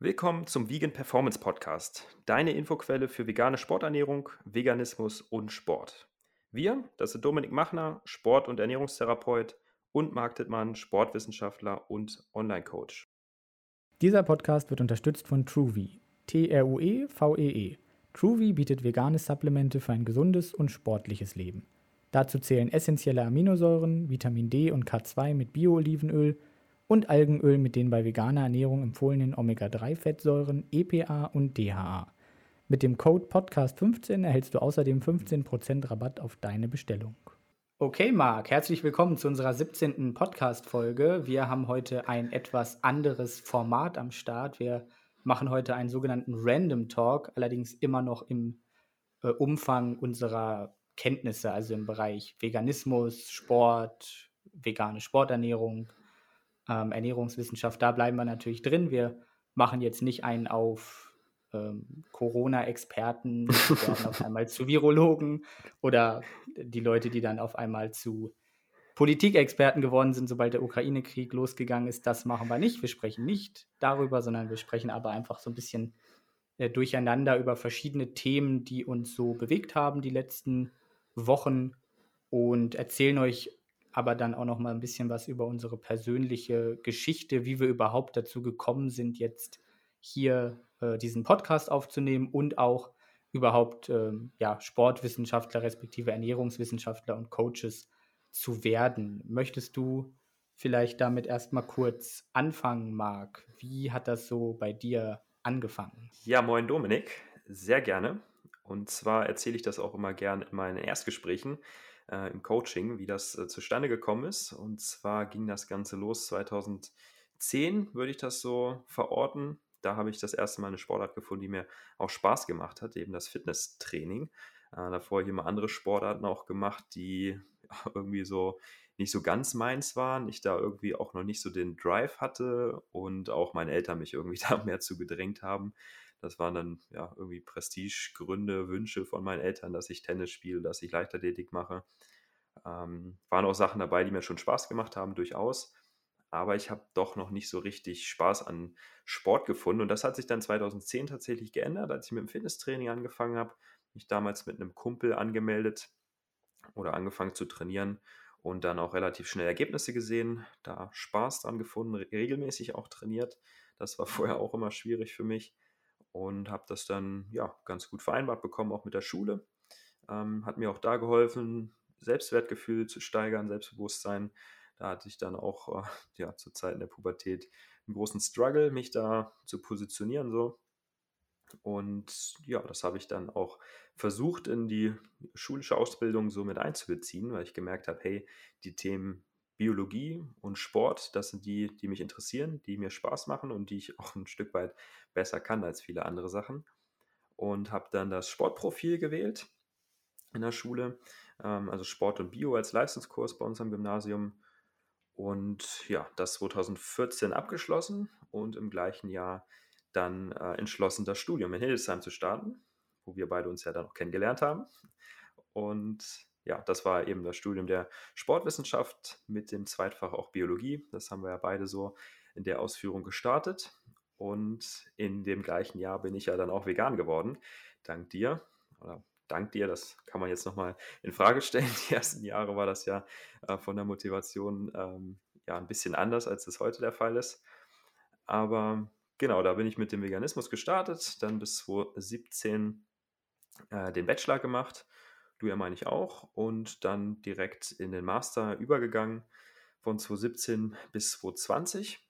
Willkommen zum Vegan Performance Podcast, deine Infoquelle für vegane Sporternährung, Veganismus und Sport. Wir, das sind Dominik Machner, Sport- und Ernährungstherapeut und Marc Dittmann, Sportwissenschaftler und Online-Coach. Dieser Podcast wird unterstützt von TrueVie, T-R-U-E-V-E-E. -E. TrueVie bietet vegane Supplemente für ein gesundes und sportliches Leben. Dazu zählen essentielle Aminosäuren, Vitamin D und K2 mit Bio-Olivenöl und Algenöl mit den bei veganer Ernährung empfohlenen Omega-3-Fettsäuren EPA und DHA. Mit dem Code Podcast15 erhältst du außerdem 15% Rabatt auf deine Bestellung. Okay, Marc, herzlich willkommen zu unserer 17. Podcast-Folge. Wir haben heute ein etwas anderes Format am Start. Wir machen heute einen sogenannten Random Talk, allerdings immer noch im äh, Umfang unserer Kenntnisse, also im Bereich Veganismus, Sport, vegane Sporternährung, ähm, Ernährungswissenschaft, da bleiben wir natürlich drin. Wir machen jetzt nicht einen auf ähm, Corona-Experten, werden auf einmal zu Virologen oder die Leute, die dann auf einmal zu Politikexperten geworden sind, sobald der Ukraine-Krieg losgegangen ist. Das machen wir nicht. Wir sprechen nicht darüber, sondern wir sprechen aber einfach so ein bisschen äh, durcheinander über verschiedene Themen, die uns so bewegt haben die letzten Wochen und erzählen euch aber dann auch noch mal ein bisschen was über unsere persönliche Geschichte, wie wir überhaupt dazu gekommen sind, jetzt hier äh, diesen Podcast aufzunehmen und auch überhaupt ähm, ja, Sportwissenschaftler respektive Ernährungswissenschaftler und Coaches zu werden. Möchtest du vielleicht damit erstmal kurz anfangen, Marc? Wie hat das so bei dir angefangen? Ja, moin Dominik, sehr gerne. Und zwar erzähle ich das auch immer gerne in meinen Erstgesprächen äh, im Coaching, wie das äh, zustande gekommen ist. Und zwar ging das Ganze los 2010, würde ich das so verorten. Da habe ich das erste Mal eine Sportart gefunden, die mir auch Spaß gemacht hat, eben das Fitnesstraining. Äh, davor habe ich immer andere Sportarten auch gemacht, die irgendwie so nicht so ganz meins waren. Ich da irgendwie auch noch nicht so den Drive hatte und auch meine Eltern mich irgendwie da mehr zu gedrängt haben. Das waren dann ja irgendwie Prestigegründe, Wünsche von meinen Eltern, dass ich Tennis spiele, dass ich Leichtathletik mache. Ähm, waren auch Sachen dabei, die mir schon Spaß gemacht haben, durchaus. Aber ich habe doch noch nicht so richtig Spaß an Sport gefunden. Und das hat sich dann 2010 tatsächlich geändert, als ich mit dem Fitnesstraining angefangen habe. Mich damals mit einem Kumpel angemeldet oder angefangen zu trainieren und dann auch relativ schnell Ergebnisse gesehen, da Spaß dran gefunden, regelmäßig auch trainiert. Das war vorher auch immer schwierig für mich und habe das dann ja ganz gut vereinbart bekommen, auch mit der Schule. Ähm, hat mir auch da geholfen, Selbstwertgefühl zu steigern, Selbstbewusstsein. Da hatte ich dann auch äh, ja, zu Zeiten der Pubertät einen großen Struggle, mich da zu positionieren so. Und ja, das habe ich dann auch versucht in die schulische Ausbildung so mit einzubeziehen, weil ich gemerkt habe, hey, die Themen Biologie und Sport, das sind die, die mich interessieren, die mir Spaß machen und die ich auch ein Stück weit besser kann als viele andere Sachen. Und habe dann das Sportprofil gewählt in der Schule, ähm, also Sport und Bio als Leistungskurs bei uns am Gymnasium. Und ja, das 2014 abgeschlossen und im gleichen Jahr dann äh, entschlossen, das Studium in Hildesheim zu starten, wo wir beide uns ja dann auch kennengelernt haben. Und ja, das war eben das Studium der Sportwissenschaft mit dem Zweitfach auch Biologie. Das haben wir ja beide so in der Ausführung gestartet. Und in dem gleichen Jahr bin ich ja dann auch vegan geworden. Dank dir. Oder dank dir, das kann man jetzt nochmal in Frage stellen. Die ersten Jahre war das ja äh, von der Motivation ähm, ja ein bisschen anders, als es heute der Fall ist. Aber genau, da bin ich mit dem Veganismus gestartet, dann bis 2017 äh, den Bachelor gemacht du ja meine ich auch, und dann direkt in den Master übergegangen von 2017 bis 2020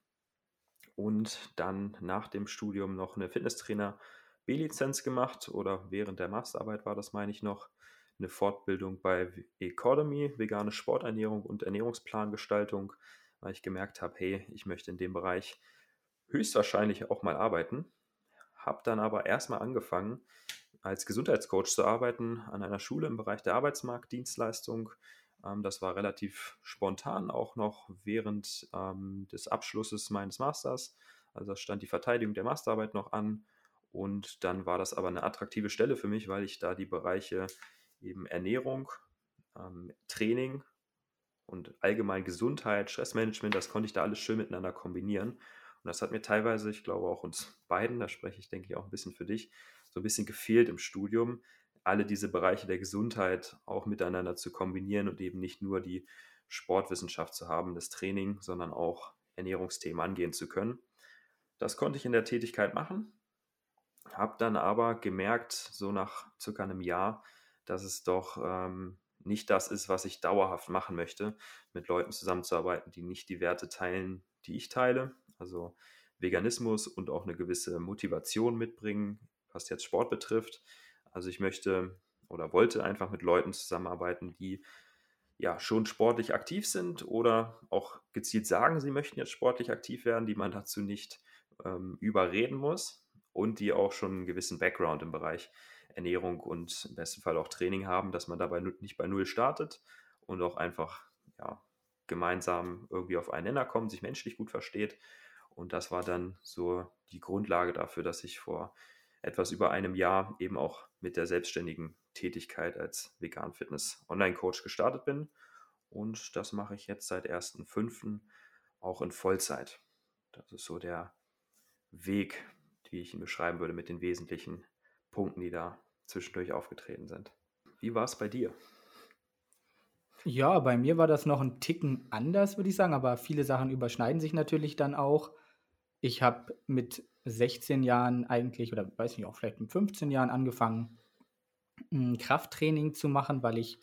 und dann nach dem Studium noch eine Fitnesstrainer B-Lizenz gemacht oder während der Masterarbeit war das, meine ich noch, eine Fortbildung bei Economy, vegane Sporternährung und Ernährungsplangestaltung, weil ich gemerkt habe, hey, ich möchte in dem Bereich höchstwahrscheinlich auch mal arbeiten. Habe dann aber erstmal angefangen, als Gesundheitscoach zu arbeiten an einer Schule im Bereich der Arbeitsmarktdienstleistung. Ähm, das war relativ spontan, auch noch während ähm, des Abschlusses meines Masters. Also stand die Verteidigung der Masterarbeit noch an. Und dann war das aber eine attraktive Stelle für mich, weil ich da die Bereiche eben Ernährung, ähm, Training und allgemein Gesundheit, Stressmanagement, das konnte ich da alles schön miteinander kombinieren. Und das hat mir teilweise, ich glaube auch uns beiden, da spreche ich, denke ich, auch ein bisschen für dich, so ein bisschen gefehlt im Studium, alle diese Bereiche der Gesundheit auch miteinander zu kombinieren und eben nicht nur die Sportwissenschaft zu haben, das Training, sondern auch Ernährungsthemen angehen zu können. Das konnte ich in der Tätigkeit machen, habe dann aber gemerkt, so nach circa einem Jahr, dass es doch ähm, nicht das ist, was ich dauerhaft machen möchte, mit Leuten zusammenzuarbeiten, die nicht die Werte teilen, die ich teile, also Veganismus und auch eine gewisse Motivation mitbringen, was jetzt Sport betrifft. Also ich möchte oder wollte einfach mit Leuten zusammenarbeiten, die ja schon sportlich aktiv sind oder auch gezielt sagen, sie möchten jetzt sportlich aktiv werden, die man dazu nicht ähm, überreden muss und die auch schon einen gewissen Background im Bereich Ernährung und im besten Fall auch Training haben, dass man dabei nicht bei Null startet und auch einfach ja, gemeinsam irgendwie auf einen Nenner kommt, sich menschlich gut versteht. Und das war dann so die Grundlage dafür, dass ich vor etwas über einem Jahr eben auch mit der selbstständigen Tätigkeit als Vegan Fitness Online Coach gestartet bin. Und das mache ich jetzt seit 1.5. auch in Vollzeit. Das ist so der Weg, wie ich ihn beschreiben würde, mit den wesentlichen Punkten, die da zwischendurch aufgetreten sind. Wie war es bei dir? Ja, bei mir war das noch ein Ticken anders, würde ich sagen, aber viele Sachen überschneiden sich natürlich dann auch. Ich habe mit 16 Jahren eigentlich, oder weiß nicht, auch vielleicht mit 15 Jahren angefangen, Krafttraining zu machen, weil ich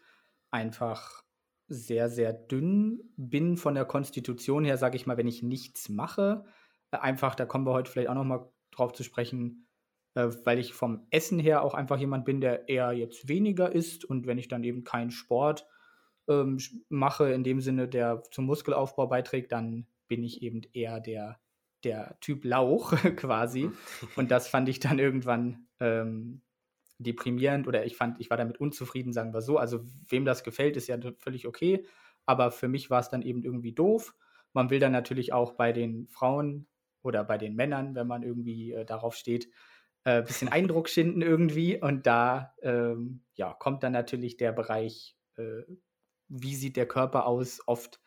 einfach sehr, sehr dünn bin von der Konstitution her, sage ich mal, wenn ich nichts mache. Einfach, da kommen wir heute vielleicht auch noch mal drauf zu sprechen, äh, weil ich vom Essen her auch einfach jemand bin, der eher jetzt weniger isst und wenn ich dann eben keinen Sport ähm, mache, in dem Sinne, der zum Muskelaufbau beiträgt, dann bin ich eben eher der, der Typ Lauch quasi. Und das fand ich dann irgendwann ähm, deprimierend oder ich fand, ich war damit unzufrieden, sagen wir so. Also wem das gefällt, ist ja völlig okay. Aber für mich war es dann eben irgendwie doof. Man will dann natürlich auch bei den Frauen oder bei den Männern, wenn man irgendwie äh, darauf steht, ein äh, bisschen Eindruck schinden irgendwie. Und da ähm, ja, kommt dann natürlich der Bereich, äh, wie sieht der Körper aus, oft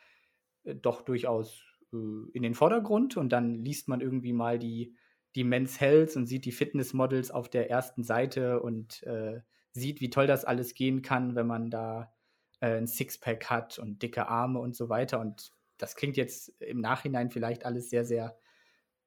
äh, doch durchaus in den Vordergrund. Und dann liest man irgendwie mal die, die Men's Health und sieht die Fitnessmodels auf der ersten Seite und äh, sieht, wie toll das alles gehen kann, wenn man da äh, ein Sixpack hat und dicke Arme und so weiter. Und das klingt jetzt im Nachhinein vielleicht alles sehr, sehr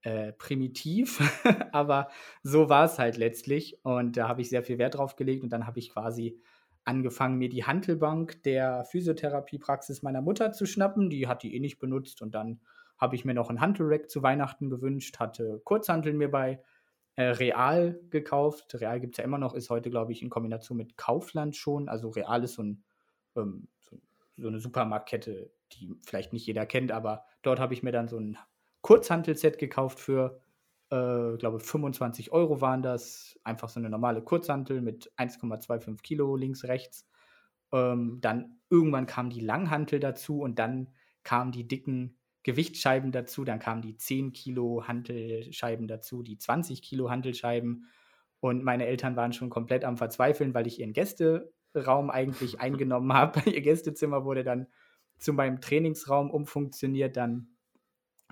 äh, primitiv, aber so war es halt letztlich. Und da habe ich sehr viel Wert drauf gelegt und dann habe ich quasi angefangen, mir die Hantelbank der Physiotherapiepraxis meiner Mutter zu schnappen. Die hat die eh nicht benutzt und dann habe ich mir noch ein Hantelrack zu Weihnachten gewünscht, hatte Kurzhanteln mir bei äh, Real gekauft. Real gibt es ja immer noch, ist heute, glaube ich, in Kombination mit Kaufland schon. Also Real ist so, ein, ähm, so, so eine Supermarktkette, die vielleicht nicht jeder kennt, aber dort habe ich mir dann so ein Kurzhantelset gekauft für, äh, glaube 25 Euro waren das. Einfach so eine normale Kurzhantel mit 1,25 Kilo links, rechts. Ähm, dann irgendwann kam die Langhantel dazu und dann kamen die dicken Gewichtsscheiben dazu. Dann kamen die 10 Kilo Hantelscheiben dazu, die 20 Kilo Hantelscheiben. Und meine Eltern waren schon komplett am Verzweifeln, weil ich ihren Gästeraum eigentlich eingenommen habe. Ihr Gästezimmer wurde dann zu meinem Trainingsraum umfunktioniert. Dann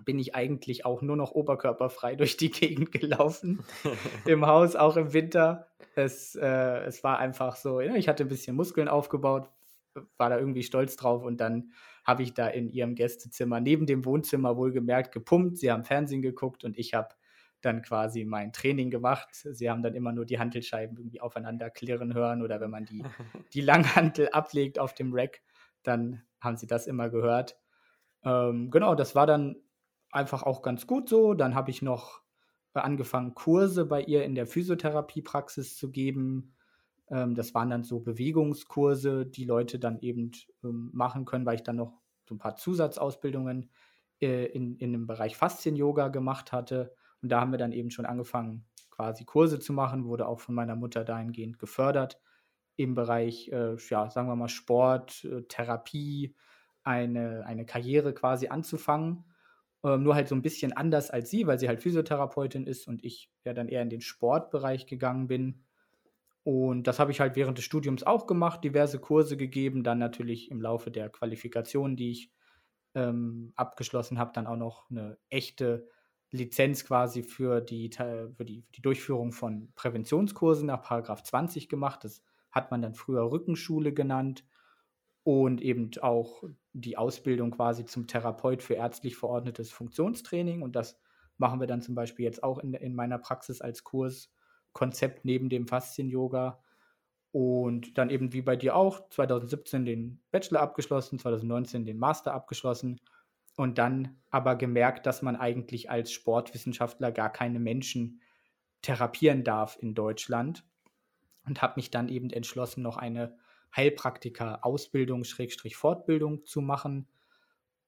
bin ich eigentlich auch nur noch oberkörperfrei durch die Gegend gelaufen. Im Haus, auch im Winter. Es, äh, es war einfach so, ja, ich hatte ein bisschen Muskeln aufgebaut, war da irgendwie stolz drauf und dann habe ich da in ihrem Gästezimmer neben dem Wohnzimmer wohlgemerkt gepumpt. Sie haben Fernsehen geguckt und ich habe dann quasi mein Training gemacht. Sie haben dann immer nur die Hantelscheiben irgendwie aufeinander klirren hören oder wenn man die, die Langhantel ablegt auf dem Rack, dann haben sie das immer gehört. Ähm, genau, das war dann einfach auch ganz gut so. Dann habe ich noch äh, angefangen, Kurse bei ihr in der Physiotherapiepraxis zu geben. Ähm, das waren dann so Bewegungskurse, die Leute dann eben ähm, machen können, weil ich dann noch so ein paar Zusatzausbildungen äh, in, in dem Bereich Faszien-Yoga gemacht hatte. Und da haben wir dann eben schon angefangen, quasi Kurse zu machen, wurde auch von meiner Mutter dahingehend gefördert im Bereich, äh, ja, sagen wir mal, Sport, äh, Therapie, eine, eine Karriere quasi anzufangen. Ähm, nur halt so ein bisschen anders als sie, weil sie halt Physiotherapeutin ist und ich ja dann eher in den Sportbereich gegangen bin. Und das habe ich halt während des Studiums auch gemacht, diverse Kurse gegeben, dann natürlich im Laufe der Qualifikation, die ich ähm, abgeschlossen habe, dann auch noch eine echte Lizenz quasi für die, für die, für die Durchführung von Präventionskursen nach Paragraph 20 gemacht. Das hat man dann früher Rückenschule genannt und eben auch die Ausbildung quasi zum Therapeut für ärztlich verordnetes Funktionstraining. Und das machen wir dann zum Beispiel jetzt auch in, in meiner Praxis als Kurskonzept neben dem Faszien-Yoga. Und dann eben wie bei dir auch, 2017 den Bachelor abgeschlossen, 2019 den Master abgeschlossen und dann aber gemerkt, dass man eigentlich als Sportwissenschaftler gar keine Menschen therapieren darf in Deutschland und habe mich dann eben entschlossen, noch eine Heilpraktiker-Ausbildung, Schrägstrich Fortbildung zu machen.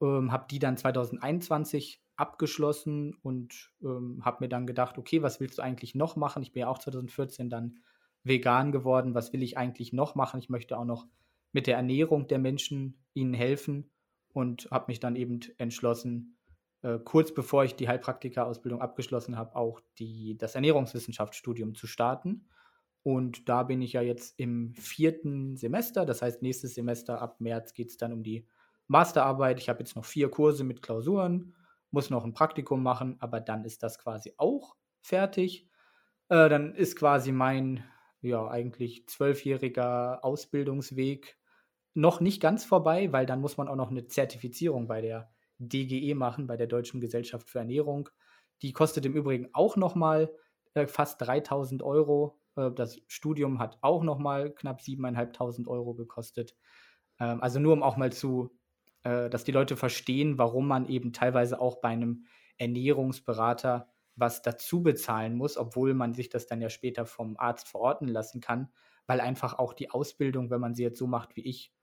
Ähm, habe die dann 2021 abgeschlossen und ähm, habe mir dann gedacht, okay, was willst du eigentlich noch machen? Ich bin ja auch 2014 dann vegan geworden. Was will ich eigentlich noch machen? Ich möchte auch noch mit der Ernährung der Menschen ihnen helfen und habe mich dann eben entschlossen, äh, kurz bevor ich die Heilpraktika-Ausbildung abgeschlossen habe, auch die, das Ernährungswissenschaftsstudium zu starten. Und da bin ich ja jetzt im vierten Semester. Das heißt, nächstes Semester ab März geht es dann um die Masterarbeit. Ich habe jetzt noch vier Kurse mit Klausuren, muss noch ein Praktikum machen, aber dann ist das quasi auch fertig. Äh, dann ist quasi mein, ja, eigentlich zwölfjähriger Ausbildungsweg noch nicht ganz vorbei, weil dann muss man auch noch eine Zertifizierung bei der DGE machen, bei der Deutschen Gesellschaft für Ernährung. Die kostet im Übrigen auch noch mal äh, fast 3000 Euro. Äh, das Studium hat auch noch mal knapp 7.500 Euro gekostet. Ähm, also nur um auch mal zu, äh, dass die Leute verstehen, warum man eben teilweise auch bei einem Ernährungsberater was dazu bezahlen muss, obwohl man sich das dann ja später vom Arzt verorten lassen kann, weil einfach auch die Ausbildung, wenn man sie jetzt so macht wie ich,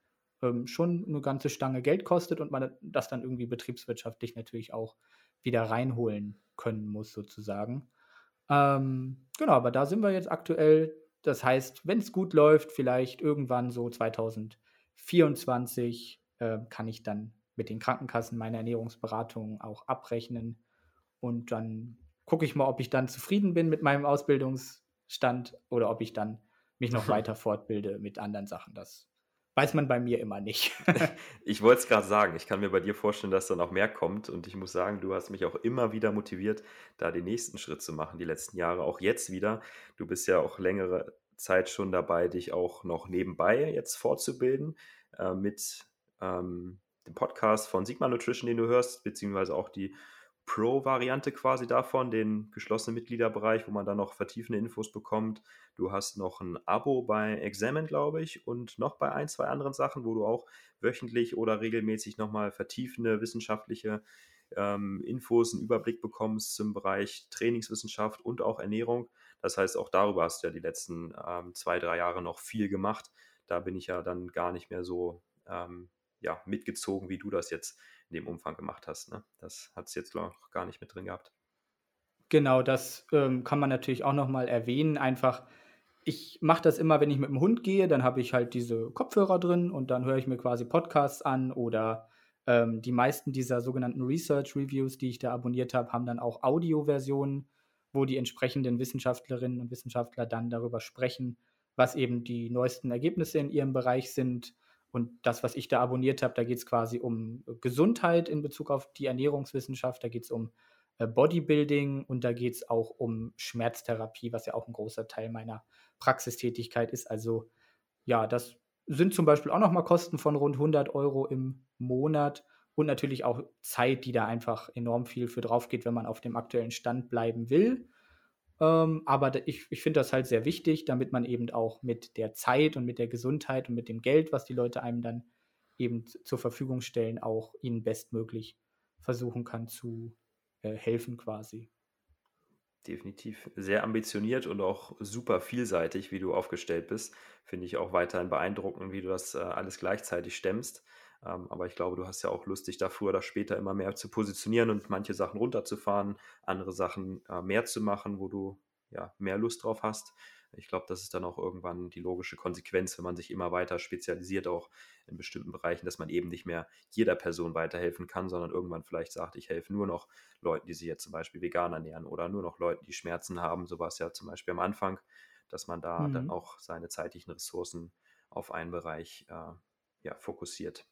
ähm, schon eine ganze Stange Geld kostet und man das dann irgendwie betriebswirtschaftlich natürlich auch wieder reinholen können muss, sozusagen. Ähm, genau, aber da sind wir jetzt aktuell. Das heißt, wenn es gut läuft, vielleicht irgendwann so 2024 äh, kann ich dann mit den Krankenkassen meine Ernährungsberatung auch abrechnen. Und dann gucke ich mal, ob ich dann zufrieden bin mit meinem Ausbildungsstand oder ob ich dann mich noch weiter fortbilde mit anderen Sachen. Das weiß man bei mir immer nicht. ich wollte es gerade sagen, ich kann mir bei dir vorstellen, dass da noch mehr kommt und ich muss sagen, du hast mich auch immer wieder motiviert, da den nächsten Schritt zu machen, die letzten Jahre, auch jetzt wieder. Du bist ja auch längere Zeit schon dabei, dich auch noch nebenbei jetzt fortzubilden äh, mit ähm, dem Podcast von Sigma Nutrition, den du hörst, beziehungsweise auch die Pro-Variante quasi davon, den geschlossenen Mitgliederbereich, wo man dann noch vertiefende Infos bekommt. Du hast noch ein Abo bei Examen, glaube ich, und noch bei ein, zwei anderen Sachen, wo du auch wöchentlich oder regelmäßig nochmal vertiefende wissenschaftliche ähm, Infos, einen Überblick bekommst zum Bereich Trainingswissenschaft und auch Ernährung. Das heißt, auch darüber hast du ja die letzten ähm, zwei, drei Jahre noch viel gemacht. Da bin ich ja dann gar nicht mehr so ähm, ja, mitgezogen, wie du das jetzt in dem Umfang gemacht hast. Ne? Das hat es jetzt noch gar nicht mit drin gehabt. Genau, das ähm, kann man natürlich auch nochmal erwähnen. Einfach, ich mache das immer, wenn ich mit dem Hund gehe, dann habe ich halt diese Kopfhörer drin und dann höre ich mir quasi Podcasts an oder ähm, die meisten dieser sogenannten Research Reviews, die ich da abonniert habe, haben dann auch Audioversionen, wo die entsprechenden Wissenschaftlerinnen und Wissenschaftler dann darüber sprechen, was eben die neuesten Ergebnisse in ihrem Bereich sind, und das, was ich da abonniert habe, da geht es quasi um Gesundheit in Bezug auf die Ernährungswissenschaft, da geht es um äh, Bodybuilding und da geht es auch um Schmerztherapie, was ja auch ein großer Teil meiner Praxistätigkeit ist. Also ja, das sind zum Beispiel auch nochmal Kosten von rund 100 Euro im Monat und natürlich auch Zeit, die da einfach enorm viel für drauf geht, wenn man auf dem aktuellen Stand bleiben will. Ähm, aber ich, ich finde das halt sehr wichtig, damit man eben auch mit der Zeit und mit der Gesundheit und mit dem Geld, was die Leute einem dann eben zur Verfügung stellen, auch ihnen bestmöglich versuchen kann zu äh, helfen quasi. Definitiv sehr ambitioniert und auch super vielseitig, wie du aufgestellt bist. Finde ich auch weiterhin beeindruckend, wie du das äh, alles gleichzeitig stemmst. Ähm, aber ich glaube, du hast ja auch Lust, dich da früher oder später immer mehr zu positionieren und manche Sachen runterzufahren, andere Sachen äh, mehr zu machen, wo du ja mehr Lust drauf hast. Ich glaube, das ist dann auch irgendwann die logische Konsequenz, wenn man sich immer weiter spezialisiert, auch in bestimmten Bereichen, dass man eben nicht mehr jeder Person weiterhelfen kann, sondern irgendwann vielleicht sagt, ich helfe nur noch Leuten, die sich jetzt zum Beispiel vegan ernähren oder nur noch Leuten, die Schmerzen haben. So war es ja zum Beispiel am Anfang, dass man da mhm. dann auch seine zeitlichen Ressourcen auf einen Bereich äh, ja, fokussiert.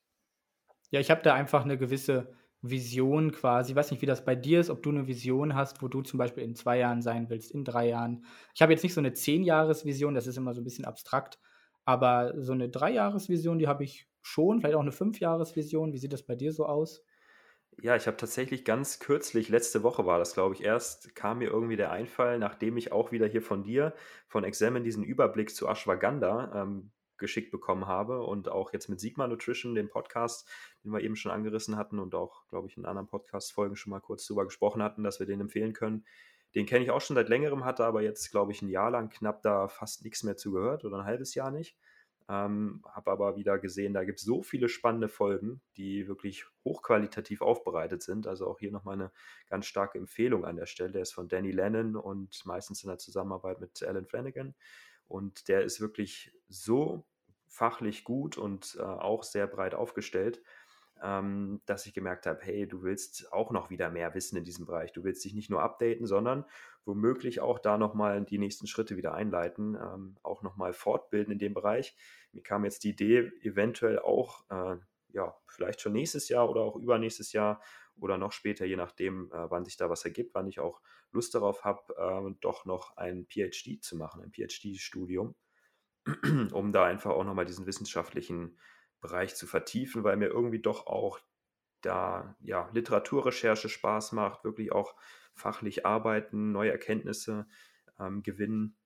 Ja, ich habe da einfach eine gewisse Vision quasi. Ich weiß nicht, wie das bei dir ist, ob du eine Vision hast, wo du zum Beispiel in zwei Jahren sein willst, in drei Jahren. Ich habe jetzt nicht so eine Zehn-Jahres-Vision, das ist immer so ein bisschen abstrakt, aber so eine Drei-Jahres-Vision, die habe ich schon, vielleicht auch eine Fünf-Jahres-Vision. Wie sieht das bei dir so aus? Ja, ich habe tatsächlich ganz kürzlich, letzte Woche war das, glaube ich, erst, kam mir irgendwie der Einfall, nachdem ich auch wieder hier von dir, von Examen, diesen Überblick zu Ashwagandha ähm, geschickt bekommen habe und auch jetzt mit Sigma Nutrition, dem Podcast, den wir eben schon angerissen hatten und auch, glaube ich, in anderen Podcast-Folgen schon mal kurz drüber gesprochen hatten, dass wir den empfehlen können. Den kenne ich auch schon seit längerem, hatte aber jetzt, glaube ich, ein Jahr lang knapp da fast nichts mehr zu gehört oder ein halbes Jahr nicht. Ähm, habe aber wieder gesehen, da gibt es so viele spannende Folgen, die wirklich hochqualitativ aufbereitet sind. Also auch hier nochmal eine ganz starke Empfehlung an der Stelle. Der ist von Danny Lennon und meistens in der Zusammenarbeit mit Alan Flanagan. Und der ist wirklich so fachlich gut und äh, auch sehr breit aufgestellt, ähm, dass ich gemerkt habe, hey, du willst auch noch wieder mehr wissen in diesem Bereich. Du willst dich nicht nur updaten, sondern womöglich auch da nochmal die nächsten Schritte wieder einleiten, ähm, auch nochmal fortbilden in dem Bereich. Mir kam jetzt die Idee, eventuell auch, äh, ja, vielleicht schon nächstes Jahr oder auch übernächstes Jahr oder noch später, je nachdem, äh, wann sich da was ergibt, wann ich auch Lust darauf habe, äh, doch noch ein PhD zu machen, ein PhD-Studium, um da einfach auch nochmal diesen wissenschaftlichen Bereich zu vertiefen, weil mir irgendwie doch auch da ja, Literaturrecherche Spaß macht, wirklich auch fachlich arbeiten, neue Erkenntnisse ähm, gewinnen.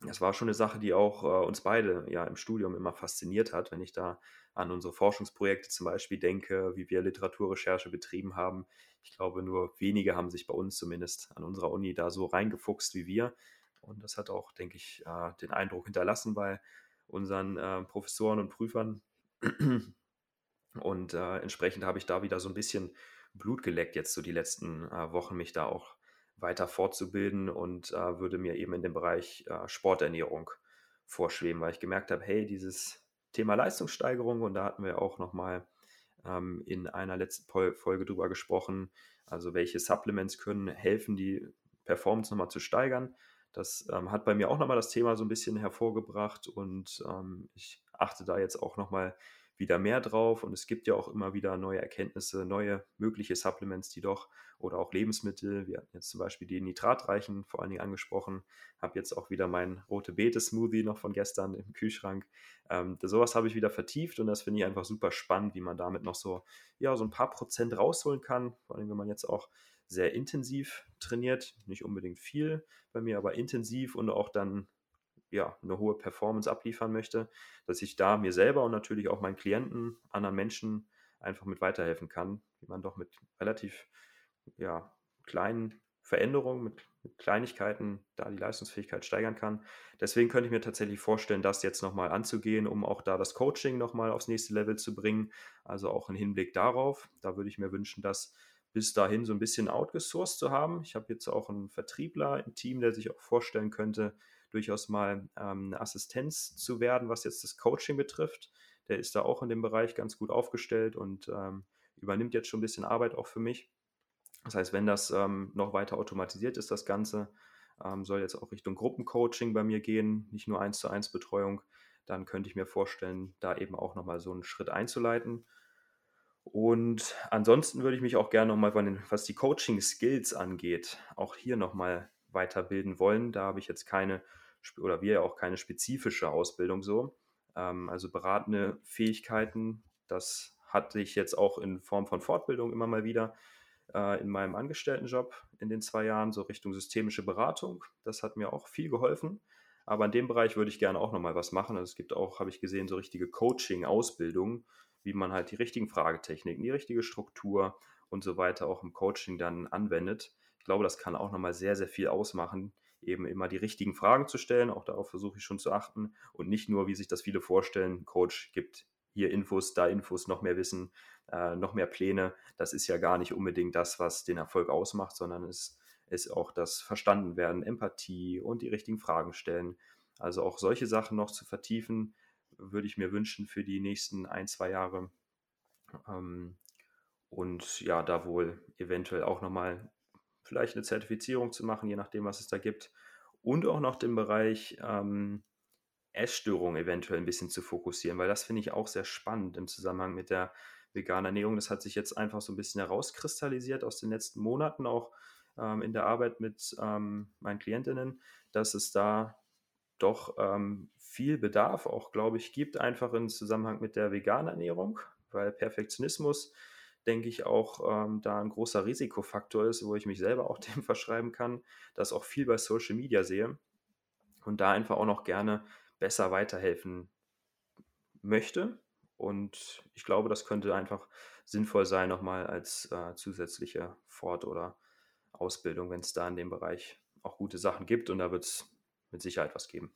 Das war schon eine Sache, die auch äh, uns beide ja im Studium immer fasziniert hat, wenn ich da an unsere Forschungsprojekte zum Beispiel denke, wie wir Literaturrecherche betrieben haben. Ich glaube, nur wenige haben sich bei uns zumindest an unserer Uni da so reingefuchst wie wir. Und das hat auch, denke ich, äh, den Eindruck hinterlassen bei unseren äh, Professoren und Prüfern. Und äh, entsprechend habe ich da wieder so ein bisschen Blut geleckt, jetzt so die letzten äh, Wochen, mich da auch weiter fortzubilden und äh, würde mir eben in dem Bereich äh, Sporternährung vorschweben, weil ich gemerkt habe, hey, dieses Thema Leistungssteigerung, und da hatten wir auch nochmal ähm, in einer letzten Folge drüber gesprochen, also welche Supplements können helfen, die Performance nochmal zu steigern. Das ähm, hat bei mir auch nochmal das Thema so ein bisschen hervorgebracht und ähm, ich achte da jetzt auch nochmal wieder mehr drauf und es gibt ja auch immer wieder neue Erkenntnisse, neue mögliche Supplements, die doch oder auch Lebensmittel. Wir hatten jetzt zum Beispiel die nitratreichen vor allen Dingen angesprochen. Habe jetzt auch wieder mein rote Beete Smoothie noch von gestern im Kühlschrank. Ähm, sowas habe ich wieder vertieft und das finde ich einfach super spannend, wie man damit noch so ja so ein paar Prozent rausholen kann. Vor allem wenn man jetzt auch sehr intensiv trainiert, nicht unbedingt viel bei mir, aber intensiv und auch dann ja, eine hohe Performance abliefern möchte, dass ich da mir selber und natürlich auch meinen Klienten, anderen Menschen einfach mit weiterhelfen kann, wie man doch mit relativ ja, kleinen Veränderungen, mit, mit, Kleinigkeiten da die Leistungsfähigkeit steigern kann. Deswegen könnte ich mir tatsächlich vorstellen, das jetzt nochmal anzugehen, um auch da das Coaching nochmal aufs nächste Level zu bringen. Also auch im Hinblick darauf. Da würde ich mir wünschen, dass bis dahin so ein bisschen outgesourced zu haben. Ich habe jetzt auch einen Vertriebler im Team, der sich auch vorstellen könnte, durchaus mal ähm, eine Assistenz zu werden, was jetzt das Coaching betrifft. Der ist da auch in dem Bereich ganz gut aufgestellt und ähm, übernimmt jetzt schon ein bisschen Arbeit auch für mich. Das heißt, wenn das ähm, noch weiter automatisiert ist, das Ganze, ähm, soll jetzt auch Richtung Gruppencoaching bei mir gehen, nicht nur eins zu eins Betreuung, dann könnte ich mir vorstellen, da eben auch nochmal so einen Schritt einzuleiten. Und ansonsten würde ich mich auch gerne nochmal, was die Coaching-Skills angeht, auch hier nochmal weiterbilden wollen. Da habe ich jetzt keine, oder wir ja auch keine spezifische Ausbildung so. Ähm, also beratende Fähigkeiten, das hatte ich jetzt auch in Form von Fortbildung immer mal wieder äh, in meinem Angestelltenjob in den zwei Jahren, so Richtung systemische Beratung. Das hat mir auch viel geholfen. Aber in dem Bereich würde ich gerne auch nochmal was machen. Also es gibt auch, habe ich gesehen, so richtige Coaching-Ausbildungen, wie man halt die richtigen Fragetechniken, die richtige Struktur und so weiter auch im Coaching dann anwendet glaube, das kann auch nochmal sehr, sehr viel ausmachen, eben immer die richtigen Fragen zu stellen. Auch darauf versuche ich schon zu achten und nicht nur, wie sich das viele vorstellen, Coach gibt hier Infos, da Infos, noch mehr Wissen, äh, noch mehr Pläne. Das ist ja gar nicht unbedingt das, was den Erfolg ausmacht, sondern es ist auch das Verstandenwerden, Empathie und die richtigen Fragen stellen. Also auch solche Sachen noch zu vertiefen, würde ich mir wünschen für die nächsten ein, zwei Jahre. Ähm, und ja, da wohl eventuell auch nochmal vielleicht eine Zertifizierung zu machen, je nachdem, was es da gibt. Und auch noch den Bereich ähm, Essstörung eventuell ein bisschen zu fokussieren, weil das finde ich auch sehr spannend im Zusammenhang mit der, vegane Ernährung. Das hat sich jetzt einfach so ein bisschen herauskristallisiert aus den letzten Monaten, auch ähm, in der Arbeit mit ähm, meinen Klientinnen, dass es da doch ähm, viel Bedarf auch, glaube ich, gibt, einfach im Zusammenhang mit der veganen Ernährung, weil Perfektionismus, denke ich, auch ähm, da ein großer Risikofaktor ist, wo ich mich selber auch dem verschreiben kann, das auch viel bei Social Media sehe und da einfach auch noch gerne besser weiterhelfen möchte. Und ich glaube, das könnte einfach sinnvoll sein, nochmal als äh, zusätzliche Fort- oder Ausbildung, wenn es da in dem Bereich auch gute Sachen gibt. Und da wird es mit Sicherheit was geben.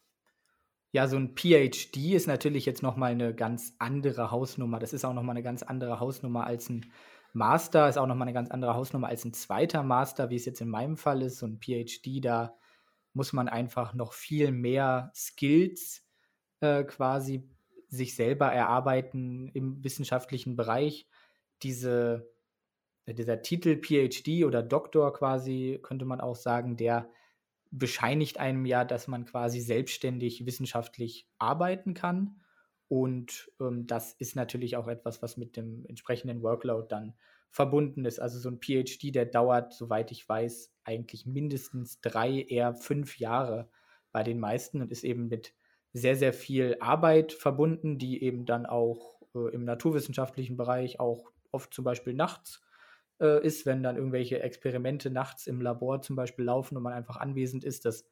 Ja, so ein PhD ist natürlich jetzt nochmal eine ganz andere Hausnummer. Das ist auch nochmal eine ganz andere Hausnummer als ein Master, ist auch nochmal eine ganz andere Hausnummer als ein zweiter Master, wie es jetzt in meinem Fall ist. So ein PhD, da muss man einfach noch viel mehr Skills äh, quasi sich selber erarbeiten im wissenschaftlichen Bereich. Diese, dieser Titel PhD oder Doktor quasi, könnte man auch sagen, der bescheinigt einem ja, dass man quasi selbstständig wissenschaftlich arbeiten kann. Und ähm, das ist natürlich auch etwas, was mit dem entsprechenden Workload dann verbunden ist. Also so ein PhD, der dauert, soweit ich weiß, eigentlich mindestens drei, eher fünf Jahre bei den meisten und ist eben mit sehr, sehr viel Arbeit verbunden, die eben dann auch äh, im naturwissenschaftlichen Bereich auch oft zum Beispiel nachts äh, ist, wenn dann irgendwelche Experimente nachts im Labor zum Beispiel laufen und man einfach anwesend ist. Das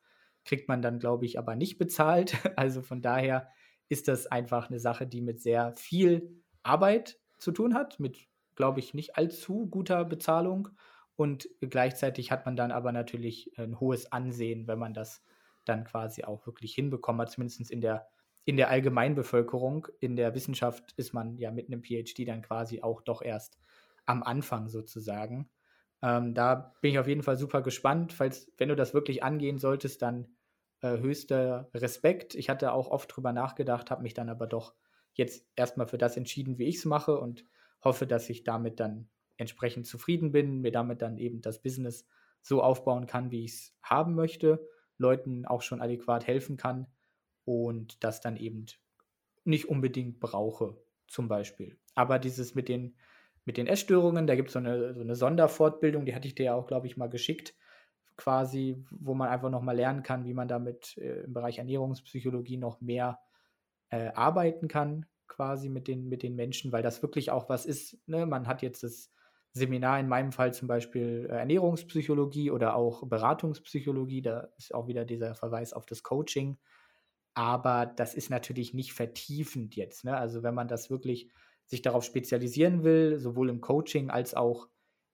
kriegt man dann, glaube ich, aber nicht bezahlt. Also von daher ist das einfach eine Sache, die mit sehr viel Arbeit zu tun hat, mit, glaube ich, nicht allzu guter Bezahlung. Und gleichzeitig hat man dann aber natürlich ein hohes Ansehen, wenn man das dann quasi auch wirklich hinbekommen hat, zumindest in der, in der Allgemeinbevölkerung. In der Wissenschaft ist man ja mit einem PhD dann quasi auch doch erst am Anfang sozusagen. Ähm, da bin ich auf jeden Fall super gespannt. Falls, wenn du das wirklich angehen solltest, dann äh, höchster Respekt. Ich hatte auch oft drüber nachgedacht, habe mich dann aber doch jetzt erstmal für das entschieden, wie ich es mache und hoffe, dass ich damit dann entsprechend zufrieden bin, mir damit dann eben das Business so aufbauen kann, wie ich es haben möchte Leuten auch schon adäquat helfen kann und das dann eben nicht unbedingt brauche, zum Beispiel. Aber dieses mit den, mit den Essstörungen, da gibt so es eine, so eine Sonderfortbildung, die hatte ich dir ja auch, glaube ich, mal geschickt, quasi, wo man einfach nochmal lernen kann, wie man damit äh, im Bereich Ernährungspsychologie noch mehr äh, arbeiten kann, quasi mit den, mit den Menschen, weil das wirklich auch was ist. Ne? Man hat jetzt das Seminar, in meinem Fall zum Beispiel äh, Ernährungspsychologie oder auch Beratungspsychologie, da ist auch wieder dieser Verweis auf das Coaching. Aber das ist natürlich nicht vertiefend jetzt. Ne? Also wenn man das wirklich sich darauf spezialisieren will, sowohl im Coaching als auch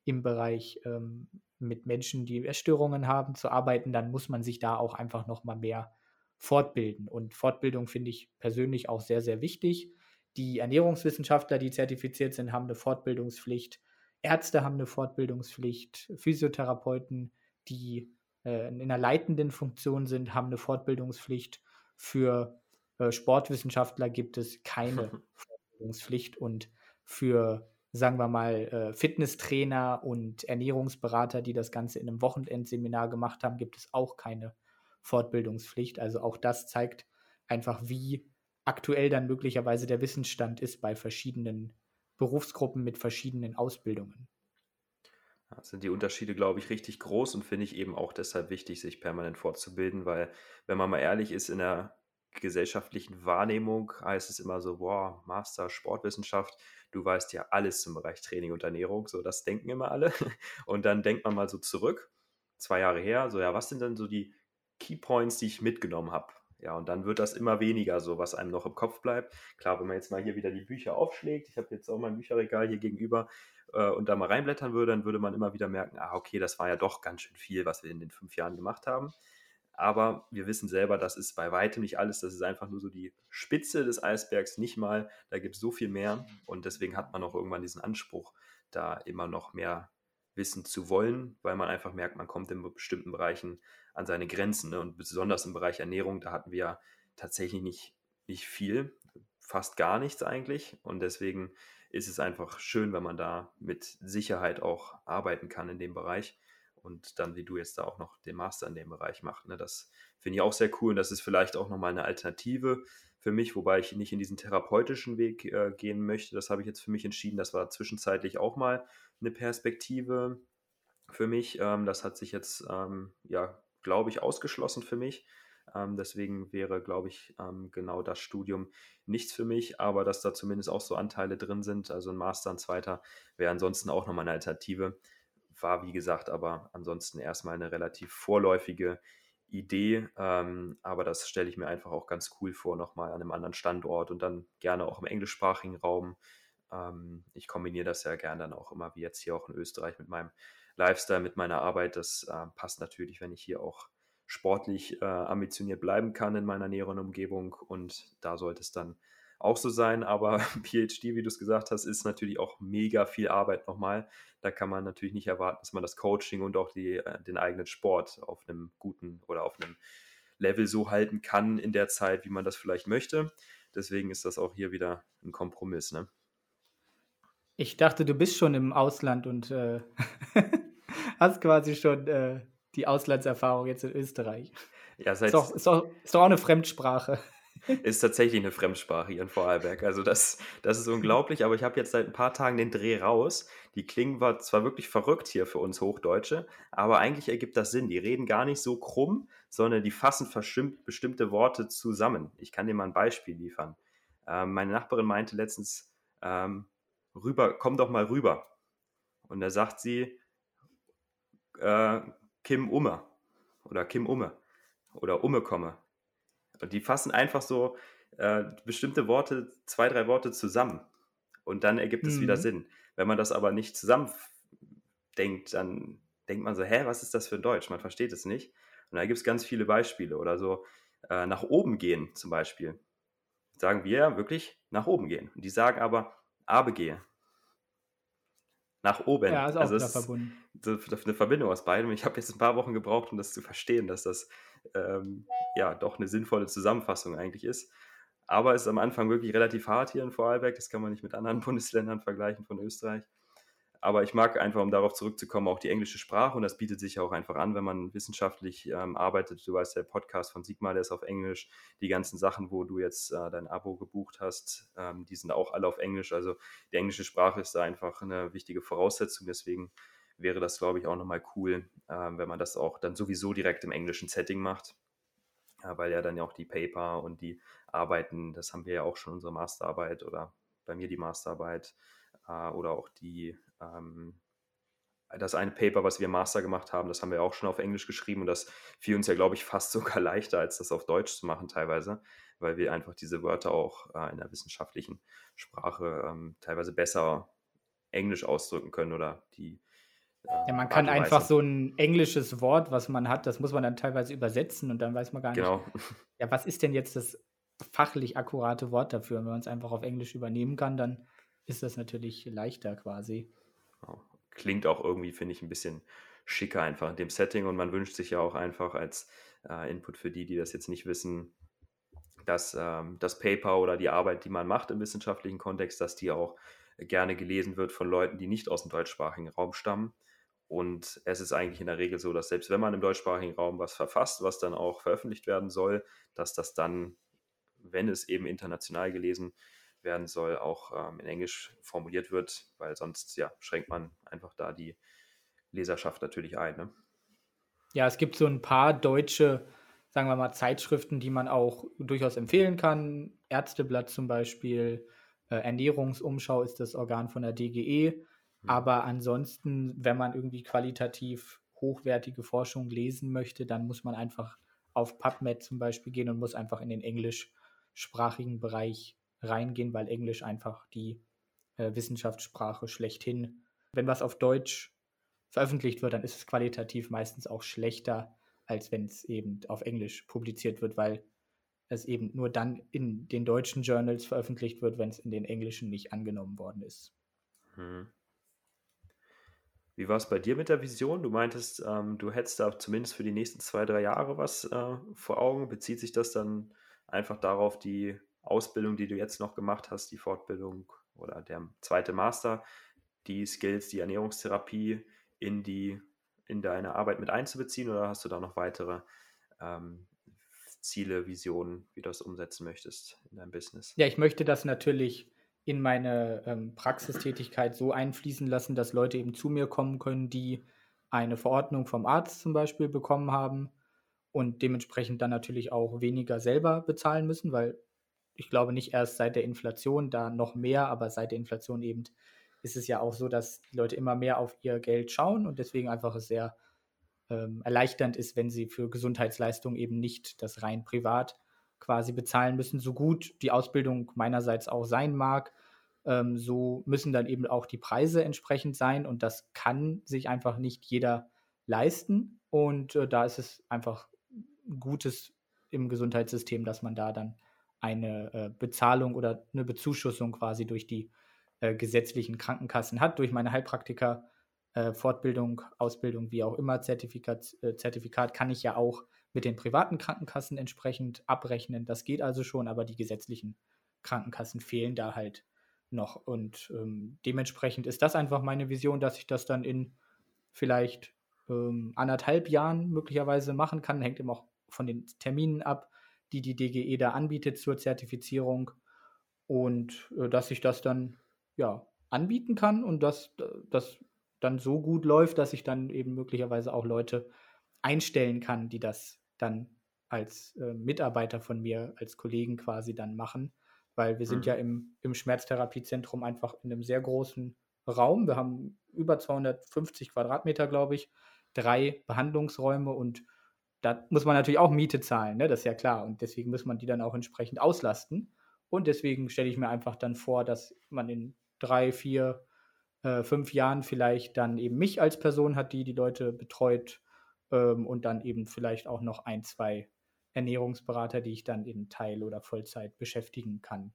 im Bereich ähm, mit Menschen, die Essstörungen haben, zu arbeiten, dann muss man sich da auch einfach noch mal mehr fortbilden. Und Fortbildung finde ich persönlich auch sehr, sehr wichtig. Die Ernährungswissenschaftler, die zertifiziert sind, haben eine Fortbildungspflicht. Ärzte haben eine Fortbildungspflicht, Physiotherapeuten, die äh, in einer leitenden Funktion sind, haben eine Fortbildungspflicht. Für äh, Sportwissenschaftler gibt es keine Fortbildungspflicht und für, sagen wir mal, äh, Fitnesstrainer und Ernährungsberater, die das Ganze in einem Wochenendseminar gemacht haben, gibt es auch keine Fortbildungspflicht. Also auch das zeigt einfach, wie aktuell dann möglicherweise der Wissensstand ist bei verschiedenen Berufsgruppen mit verschiedenen Ausbildungen. Da sind die Unterschiede, glaube ich, richtig groß und finde ich eben auch deshalb wichtig, sich permanent fortzubilden, weil, wenn man mal ehrlich ist, in der gesellschaftlichen Wahrnehmung heißt es immer so, boah, Master Sportwissenschaft, du weißt ja alles zum Bereich Training und Ernährung, so das denken immer alle. Und dann denkt man mal so zurück, zwei Jahre her, so ja, was sind denn so die Key Points, die ich mitgenommen habe? Ja, und dann wird das immer weniger so, was einem noch im Kopf bleibt. Klar, wenn man jetzt mal hier wieder die Bücher aufschlägt, ich habe jetzt auch mein Bücherregal hier gegenüber äh, und da mal reinblättern würde, dann würde man immer wieder merken, ah, okay, das war ja doch ganz schön viel, was wir in den fünf Jahren gemacht haben. Aber wir wissen selber, das ist bei weitem nicht alles. Das ist einfach nur so die Spitze des Eisbergs, nicht mal. Da gibt es so viel mehr. Und deswegen hat man auch irgendwann diesen Anspruch, da immer noch mehr wissen zu wollen, weil man einfach merkt, man kommt in bestimmten Bereichen an seine Grenzen. Ne? Und besonders im Bereich Ernährung, da hatten wir tatsächlich nicht, nicht viel, fast gar nichts eigentlich. Und deswegen ist es einfach schön, wenn man da mit Sicherheit auch arbeiten kann in dem Bereich. Und dann, wie du jetzt da auch noch den Master in dem Bereich machst. Ne? Das finde ich auch sehr cool. Und das ist vielleicht auch nochmal eine Alternative für mich, wobei ich nicht in diesen therapeutischen Weg äh, gehen möchte. Das habe ich jetzt für mich entschieden. Das war zwischenzeitlich auch mal eine Perspektive für mich. Ähm, das hat sich jetzt, ähm, ja, glaube ich, ausgeschlossen für mich. Ähm, deswegen wäre, glaube ich, ähm, genau das Studium nichts für mich, aber dass da zumindest auch so Anteile drin sind, also ein Master, ein zweiter, wäre ansonsten auch nochmal eine Alternative. War, wie gesagt, aber ansonsten erstmal eine relativ vorläufige Idee, ähm, aber das stelle ich mir einfach auch ganz cool vor, nochmal an einem anderen Standort und dann gerne auch im englischsprachigen Raum. Ähm, ich kombiniere das ja gerne dann auch immer, wie jetzt hier auch in Österreich mit meinem Lifestyle, mit meiner Arbeit. Das äh, passt natürlich, wenn ich hier auch sportlich äh, ambitioniert bleiben kann in meiner näheren Umgebung und da sollte es dann auch so sein, aber PhD, wie du es gesagt hast, ist natürlich auch mega viel Arbeit nochmal. Da kann man natürlich nicht erwarten, dass man das Coaching und auch die, äh, den eigenen Sport auf einem guten oder auf einem Level so halten kann in der Zeit, wie man das vielleicht möchte. Deswegen ist das auch hier wieder ein Kompromiss. Ne? Ich dachte, du bist schon im Ausland und äh, hast quasi schon äh, die Auslandserfahrung jetzt in Österreich. Ja, seit ist, doch, ist, doch, ist doch auch eine Fremdsprache. Ist tatsächlich eine Fremdsprache hier in Vorarlberg. Also das, das ist unglaublich, aber ich habe jetzt seit ein paar Tagen den Dreh raus. Die klingen zwar wirklich verrückt hier für uns Hochdeutsche, aber eigentlich ergibt das Sinn. Die reden gar nicht so krumm, sondern die fassen bestimmte Worte zusammen. Ich kann dir mal ein Beispiel liefern. Ähm, meine Nachbarin meinte letztens, ähm, rüber, komm doch mal rüber. Und da sagt sie, äh, Kim Umme oder Kim Umme oder Umme komme. Und die fassen einfach so äh, bestimmte Worte, zwei, drei Worte zusammen. Und dann ergibt mhm. es wieder mhm. Sinn. Wenn man das aber nicht zusammen denkt, dann denkt man so, hä, was ist das für ein Deutsch? Man versteht es nicht. Und da gibt es ganz viele Beispiele. Oder so äh, nach oben gehen zum Beispiel. Sagen wir wirklich nach oben gehen. Und die sagen aber, Abe gehe nach oben. Ja, ist auch also verbunden. Ist eine Verbindung aus beidem. Ich habe jetzt ein paar Wochen gebraucht, um das zu verstehen, dass das ähm, ja doch eine sinnvolle Zusammenfassung eigentlich ist. Aber es ist am Anfang wirklich relativ hart hier in Vorarlberg. Das kann man nicht mit anderen Bundesländern vergleichen von Österreich. Aber ich mag einfach, um darauf zurückzukommen, auch die englische Sprache und das bietet sich ja auch einfach an, wenn man wissenschaftlich ähm, arbeitet. Du weißt, der Podcast von Sigmar, der ist auf Englisch. Die ganzen Sachen, wo du jetzt äh, dein Abo gebucht hast, ähm, die sind auch alle auf Englisch. Also die englische Sprache ist da einfach eine wichtige Voraussetzung. Deswegen wäre das, glaube ich, auch nochmal cool, ähm, wenn man das auch dann sowieso direkt im englischen Setting macht. Weil ja dann ja auch die Paper und die Arbeiten, das haben wir ja auch schon unsere Masterarbeit oder bei mir die Masterarbeit äh, oder auch die ähm, das eine Paper, was wir Master gemacht haben, das haben wir auch schon auf Englisch geschrieben und das fiel uns ja, glaube ich, fast sogar leichter, als das auf Deutsch zu machen teilweise, weil wir einfach diese Wörter auch äh, in der wissenschaftlichen Sprache ähm, teilweise besser Englisch ausdrücken können oder die. Ja, man kann einfach so ein englisches Wort, was man hat, das muss man dann teilweise übersetzen und dann weiß man gar nicht, genau. ja, was ist denn jetzt das fachlich akkurate Wort dafür? Und wenn man es einfach auf Englisch übernehmen kann, dann ist das natürlich leichter quasi. Klingt auch irgendwie, finde ich, ein bisschen schicker einfach in dem Setting und man wünscht sich ja auch einfach als äh, Input für die, die das jetzt nicht wissen, dass ähm, das Paper oder die Arbeit, die man macht im wissenschaftlichen Kontext, dass die auch gerne gelesen wird von Leuten, die nicht aus dem deutschsprachigen Raum stammen. Und es ist eigentlich in der Regel so, dass selbst wenn man im deutschsprachigen Raum was verfasst, was dann auch veröffentlicht werden soll, dass das dann, wenn es eben international gelesen werden soll, auch ähm, in Englisch formuliert wird, weil sonst ja, schränkt man einfach da die Leserschaft natürlich ein. Ne? Ja, es gibt so ein paar deutsche, sagen wir mal, Zeitschriften, die man auch durchaus empfehlen kann. Ärzteblatt zum Beispiel, äh, Ernährungsumschau ist das Organ von der DGE. Mhm. Aber ansonsten, wenn man irgendwie qualitativ hochwertige Forschung lesen möchte, dann muss man einfach auf PubMed zum Beispiel gehen und muss einfach in den englischsprachigen Bereich reingehen, weil Englisch einfach die äh, Wissenschaftssprache schlechthin. Wenn was auf Deutsch veröffentlicht wird, dann ist es qualitativ meistens auch schlechter, als wenn es eben auf Englisch publiziert wird, weil es eben nur dann in den deutschen Journals veröffentlicht wird, wenn es in den englischen nicht angenommen worden ist. Hm. Wie war es bei dir mit der Vision? Du meintest, ähm, du hättest da zumindest für die nächsten zwei, drei Jahre was äh, vor Augen. Bezieht sich das dann einfach darauf, die Ausbildung, die du jetzt noch gemacht hast, die Fortbildung oder der zweite Master, die Skills, die Ernährungstherapie in die in deine Arbeit mit einzubeziehen oder hast du da noch weitere ähm, Ziele, Visionen, wie du das umsetzen möchtest in deinem Business? Ja, ich möchte das natürlich in meine ähm, Praxistätigkeit so einfließen lassen, dass Leute eben zu mir kommen können, die eine Verordnung vom Arzt zum Beispiel bekommen haben und dementsprechend dann natürlich auch weniger selber bezahlen müssen, weil ich glaube nicht erst seit der Inflation da noch mehr, aber seit der Inflation eben ist es ja auch so, dass die Leute immer mehr auf ihr Geld schauen und deswegen einfach sehr ähm, erleichternd ist, wenn sie für Gesundheitsleistungen eben nicht das rein privat quasi bezahlen müssen. So gut die Ausbildung meinerseits auch sein mag, ähm, so müssen dann eben auch die Preise entsprechend sein und das kann sich einfach nicht jeder leisten und äh, da ist es einfach Gutes im Gesundheitssystem, dass man da dann eine äh, Bezahlung oder eine Bezuschussung quasi durch die äh, gesetzlichen Krankenkassen hat, durch meine Heilpraktiker äh, Fortbildung, Ausbildung, wie auch immer, Zertifikat, äh, Zertifikat kann ich ja auch mit den privaten Krankenkassen entsprechend abrechnen. Das geht also schon, aber die gesetzlichen Krankenkassen fehlen da halt noch. Und ähm, dementsprechend ist das einfach meine Vision, dass ich das dann in vielleicht ähm, anderthalb Jahren möglicherweise machen kann. Hängt immer auch von den Terminen ab, die die DGE da anbietet zur Zertifizierung. Und äh, dass ich das dann ja anbieten kann und dass das dann so gut läuft, dass ich dann eben möglicherweise auch Leute einstellen kann, die das dann als äh, Mitarbeiter von mir, als Kollegen quasi dann machen. Weil wir sind mhm. ja im, im Schmerztherapiezentrum einfach in einem sehr großen Raum. Wir haben über 250 Quadratmeter, glaube ich, drei Behandlungsräume und da muss man natürlich auch Miete zahlen, ne? das ist ja klar. Und deswegen muss man die dann auch entsprechend auslasten. Und deswegen stelle ich mir einfach dann vor, dass man in drei, vier, äh, fünf Jahren vielleicht dann eben mich als Person hat, die die Leute betreut ähm, und dann eben vielleicht auch noch ein, zwei Ernährungsberater, die ich dann in Teil- oder Vollzeit beschäftigen kann.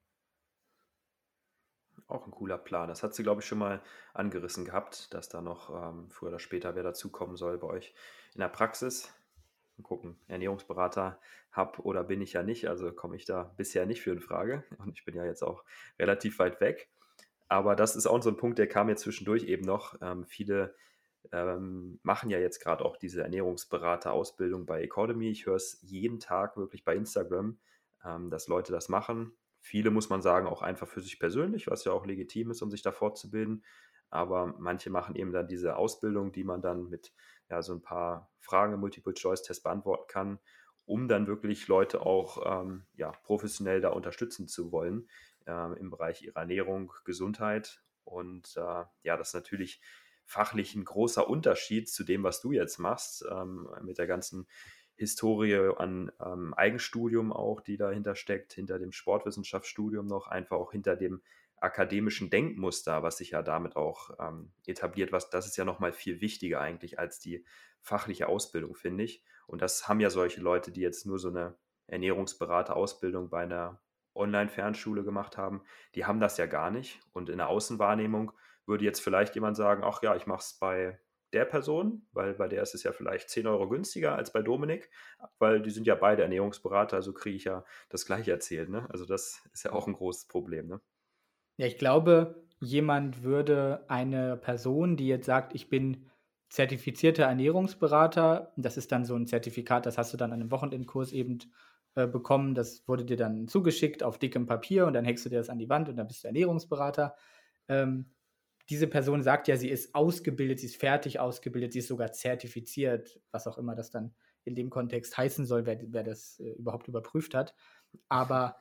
Auch ein cooler Plan. Das hat sie, glaube ich, schon mal angerissen gehabt, dass da noch ähm, früher oder später wer dazukommen soll bei euch in der Praxis. Mal gucken, Ernährungsberater habe oder bin ich ja nicht, also komme ich da bisher nicht für in Frage. Und ich bin ja jetzt auch relativ weit weg. Aber das ist auch so ein Punkt, der kam jetzt zwischendurch eben noch. Ähm, viele ähm, machen ja jetzt gerade auch diese Ernährungsberater-Ausbildung bei Economy. Ich höre es jeden Tag wirklich bei Instagram, ähm, dass Leute das machen. Viele muss man sagen, auch einfach für sich persönlich, was ja auch legitim ist, um sich da fortzubilden. Aber manche machen eben dann diese Ausbildung, die man dann mit ja, so ein paar Fragen im Multiple-Choice-Test beantworten kann, um dann wirklich Leute auch ähm, ja, professionell da unterstützen zu wollen äh, im Bereich ihrer Ernährung, Gesundheit. Und äh, ja, das ist natürlich fachlich ein großer Unterschied zu dem, was du jetzt machst, ähm, mit der ganzen Historie an ähm, Eigenstudium auch, die dahinter steckt, hinter dem Sportwissenschaftsstudium noch, einfach auch hinter dem akademischen Denkmuster, was sich ja damit auch ähm, etabliert, was das ist ja nochmal viel wichtiger eigentlich als die fachliche Ausbildung, finde ich. Und das haben ja solche Leute, die jetzt nur so eine Ernährungsberater-Ausbildung bei einer Online-Fernschule gemacht haben, die haben das ja gar nicht. Und in der Außenwahrnehmung würde jetzt vielleicht jemand sagen, ach ja, ich mache es bei der Person, weil bei der ist es ja vielleicht 10 Euro günstiger als bei Dominik, weil die sind ja beide Ernährungsberater, also kriege ich ja das gleiche erzählt. Ne? Also das ist ja auch ein großes Problem. Ne? Ja, ich glaube, jemand würde eine Person, die jetzt sagt, ich bin zertifizierter Ernährungsberater, das ist dann so ein Zertifikat, das hast du dann an einem Wochenendkurs eben äh, bekommen, das wurde dir dann zugeschickt auf dickem Papier und dann hängst du dir das an die Wand und dann bist du Ernährungsberater. Ähm, diese Person sagt ja, sie ist ausgebildet, sie ist fertig ausgebildet, sie ist sogar zertifiziert, was auch immer das dann in dem Kontext heißen soll, wer, wer das äh, überhaupt überprüft hat. Aber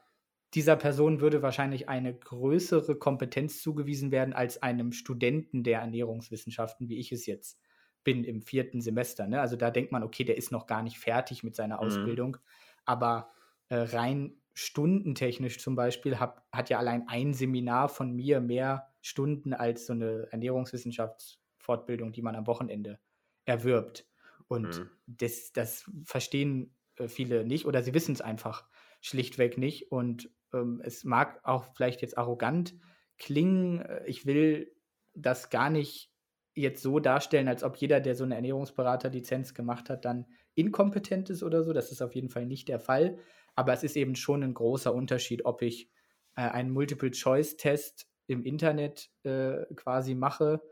dieser Person würde wahrscheinlich eine größere Kompetenz zugewiesen werden als einem Studenten der Ernährungswissenschaften, wie ich es jetzt bin im vierten Semester. Ne? Also da denkt man, okay, der ist noch gar nicht fertig mit seiner mhm. Ausbildung. Aber äh, rein stundentechnisch zum Beispiel hab, hat ja allein ein Seminar von mir mehr Stunden als so eine Ernährungswissenschaftsfortbildung, die man am Wochenende erwirbt. Und mhm. das, das verstehen äh, viele nicht oder sie wissen es einfach schlichtweg nicht. Und ähm, es mag auch vielleicht jetzt arrogant klingen. Äh, ich will das gar nicht jetzt so darstellen, als ob jeder, der so eine Ernährungsberater-Lizenz gemacht hat, dann inkompetent ist oder so. Das ist auf jeden Fall nicht der Fall. Aber es ist eben schon ein großer Unterschied, ob ich äh, einen Multiple-Choice-Test im Internet äh, quasi mache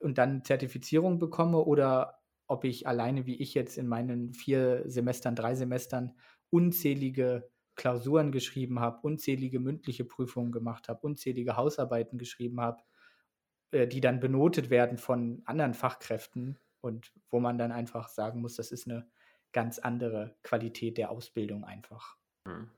und dann Zertifizierung bekomme oder ob ich alleine wie ich jetzt in meinen vier Semestern, drei Semestern unzählige Klausuren geschrieben habe, unzählige mündliche Prüfungen gemacht habe, unzählige Hausarbeiten geschrieben habe, äh, die dann benotet werden von anderen Fachkräften und wo man dann einfach sagen muss, das ist eine ganz andere Qualität der Ausbildung einfach. Mhm.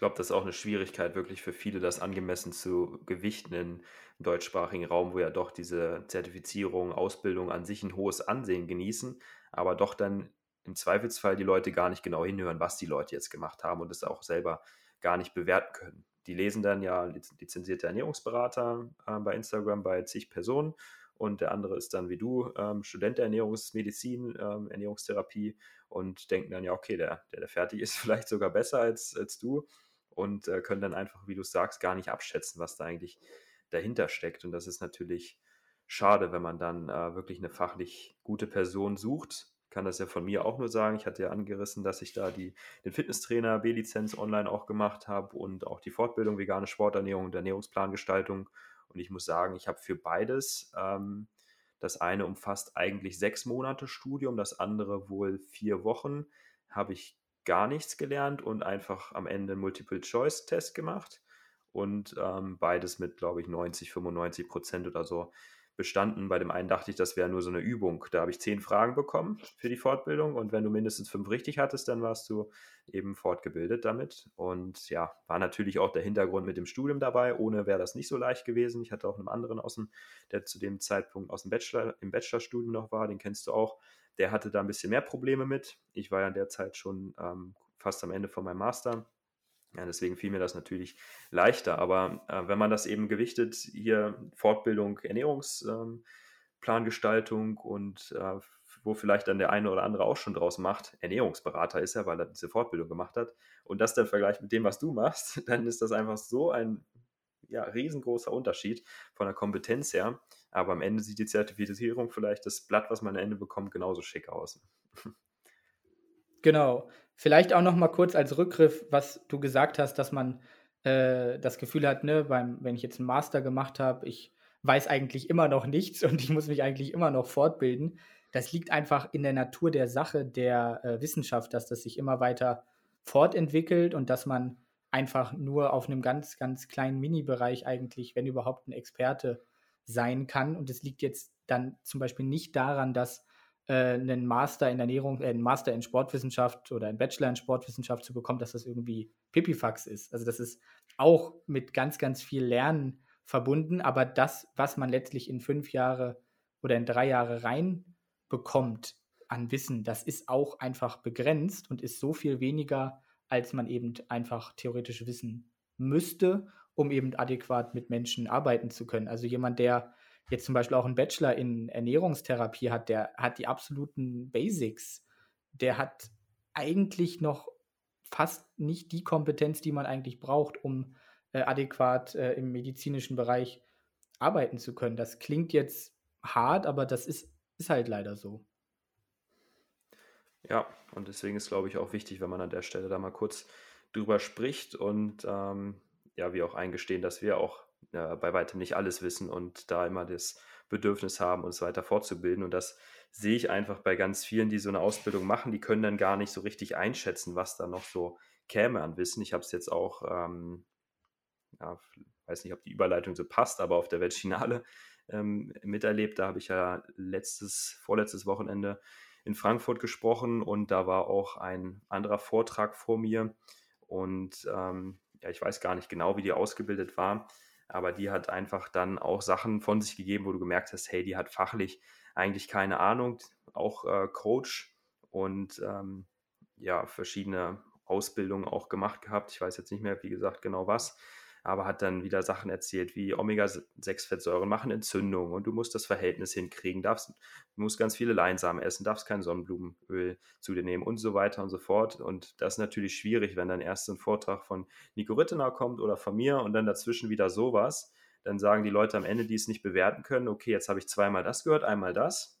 Ich glaube, das ist auch eine Schwierigkeit wirklich für viele, das angemessen zu gewichten im deutschsprachigen Raum, wo ja doch diese Zertifizierung, Ausbildung an sich ein hohes Ansehen genießen, aber doch dann im Zweifelsfall die Leute gar nicht genau hinhören, was die Leute jetzt gemacht haben und es auch selber gar nicht bewerten können. Die lesen dann ja lizenzierte Ernährungsberater äh, bei Instagram bei zig Personen und der andere ist dann wie du ähm, Student der Ernährungsmedizin, ähm, Ernährungstherapie und denken dann ja, okay, der, der, der fertig ist, vielleicht sogar besser als, als du und äh, können dann einfach, wie du sagst, gar nicht abschätzen, was da eigentlich dahinter steckt. Und das ist natürlich schade, wenn man dann äh, wirklich eine fachlich gute Person sucht, kann das ja von mir auch nur sagen. Ich hatte ja angerissen, dass ich da die, den Fitnesstrainer B-Lizenz online auch gemacht habe und auch die Fortbildung vegane Sporternährung und Ernährungsplangestaltung. Und ich muss sagen, ich habe für beides, ähm, das eine umfasst eigentlich sechs Monate Studium, das andere wohl vier Wochen, habe ich gar nichts gelernt und einfach am Ende einen Multiple-Choice-Test gemacht. Und ähm, beides mit, glaube ich, 90, 95 Prozent oder so bestanden. Bei dem einen dachte ich, das wäre nur so eine Übung. Da habe ich zehn Fragen bekommen für die Fortbildung und wenn du mindestens fünf richtig hattest, dann warst du eben fortgebildet damit. Und ja, war natürlich auch der Hintergrund mit dem Studium dabei. Ohne wäre das nicht so leicht gewesen. Ich hatte auch einen anderen aus dem, der zu dem Zeitpunkt aus dem Bachelor, im Bachelorstudium noch war, den kennst du auch. Der hatte da ein bisschen mehr Probleme mit. Ich war ja in der Zeit schon ähm, fast am Ende von meinem Master ja, deswegen fiel mir das natürlich leichter. Aber äh, wenn man das eben gewichtet, hier Fortbildung, Ernährungsplangestaltung ähm, und äh, wo vielleicht dann der eine oder andere auch schon draus macht, Ernährungsberater ist er, weil er diese Fortbildung gemacht hat, und das dann vergleicht mit dem, was du machst, dann ist das einfach so ein ja, riesengroßer Unterschied von der Kompetenz her. Aber am Ende sieht die Zertifizierung vielleicht das Blatt, was man am Ende bekommt, genauso schick aus. Genau. Vielleicht auch noch mal kurz als Rückgriff, was du gesagt hast, dass man äh, das Gefühl hat, ne, beim, wenn ich jetzt einen Master gemacht habe, ich weiß eigentlich immer noch nichts und ich muss mich eigentlich immer noch fortbilden. Das liegt einfach in der Natur der Sache der äh, Wissenschaft, dass das sich immer weiter fortentwickelt und dass man einfach nur auf einem ganz, ganz kleinen Mini-Bereich eigentlich, wenn überhaupt, ein Experte sein kann. Und es liegt jetzt dann zum Beispiel nicht daran, dass äh, einen Master in Ernährung, äh, einen Master in Sportwissenschaft oder einen Bachelor in Sportwissenschaft zu bekommen, dass das irgendwie Pipifax ist. Also das ist auch mit ganz, ganz viel Lernen verbunden, aber das, was man letztlich in fünf Jahre oder in drei Jahre reinbekommt an Wissen, das ist auch einfach begrenzt und ist so viel weniger, als man eben einfach theoretisch wissen müsste, um eben adäquat mit Menschen arbeiten zu können. Also jemand, der jetzt zum Beispiel auch einen Bachelor in Ernährungstherapie hat, der hat die absoluten Basics. Der hat eigentlich noch fast nicht die Kompetenz, die man eigentlich braucht, um äh, adäquat äh, im medizinischen Bereich arbeiten zu können. Das klingt jetzt hart, aber das ist, ist halt leider so. Ja, und deswegen ist, glaube ich, auch wichtig, wenn man an der Stelle da mal kurz drüber spricht und ähm, ja, wir auch eingestehen, dass wir auch äh, bei weitem nicht alles wissen und da immer das Bedürfnis haben, uns weiter fortzubilden. Und das sehe ich einfach bei ganz vielen, die so eine Ausbildung machen, die können dann gar nicht so richtig einschätzen, was da noch so käme an Wissen. Ich habe es jetzt auch, ähm, ja, weiß nicht, ob die Überleitung so passt, aber auf der Weltfinale ähm, miterlebt. Da habe ich ja letztes, vorletztes Wochenende in Frankfurt gesprochen und da war auch ein anderer Vortrag vor mir und ähm, ja, ich weiß gar nicht genau, wie die ausgebildet war, aber die hat einfach dann auch Sachen von sich gegeben, wo du gemerkt hast, hey, die hat fachlich eigentlich keine Ahnung, auch äh, Coach und ähm, ja, verschiedene Ausbildungen auch gemacht gehabt. Ich weiß jetzt nicht mehr, wie gesagt, genau was aber hat dann wieder Sachen erzählt, wie Omega-6-Fettsäuren machen Entzündungen und du musst das Verhältnis hinkriegen, darfst, du musst ganz viele Leinsamen essen, darfst kein Sonnenblumenöl zu dir nehmen und so weiter und so fort. Und das ist natürlich schwierig, wenn dann erst ein Vortrag von Nico Rittener kommt oder von mir und dann dazwischen wieder sowas. Dann sagen die Leute am Ende, die es nicht bewerten können, okay, jetzt habe ich zweimal das gehört, einmal das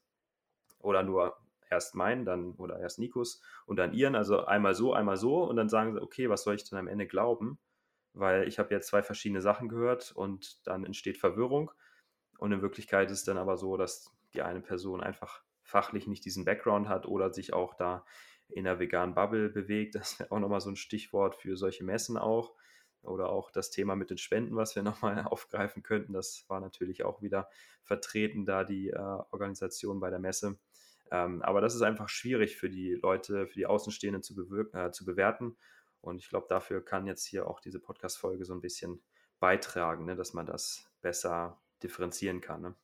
oder nur erst meinen, dann oder erst Nikos und dann ihren, also einmal so, einmal so und dann sagen sie, okay, was soll ich denn am Ende glauben? Weil ich habe jetzt zwei verschiedene Sachen gehört und dann entsteht Verwirrung. Und in Wirklichkeit ist es dann aber so, dass die eine Person einfach fachlich nicht diesen Background hat oder sich auch da in der veganen Bubble bewegt. Das wäre auch nochmal so ein Stichwort für solche Messen auch. Oder auch das Thema mit den Spenden, was wir nochmal aufgreifen könnten. Das war natürlich auch wieder vertreten, da die äh, Organisation bei der Messe. Ähm, aber das ist einfach schwierig für die Leute, für die Außenstehenden zu, äh, zu bewerten. Und ich glaube, dafür kann jetzt hier auch diese Podcast-Folge so ein bisschen beitragen, ne, dass man das besser differenzieren kann. Ne?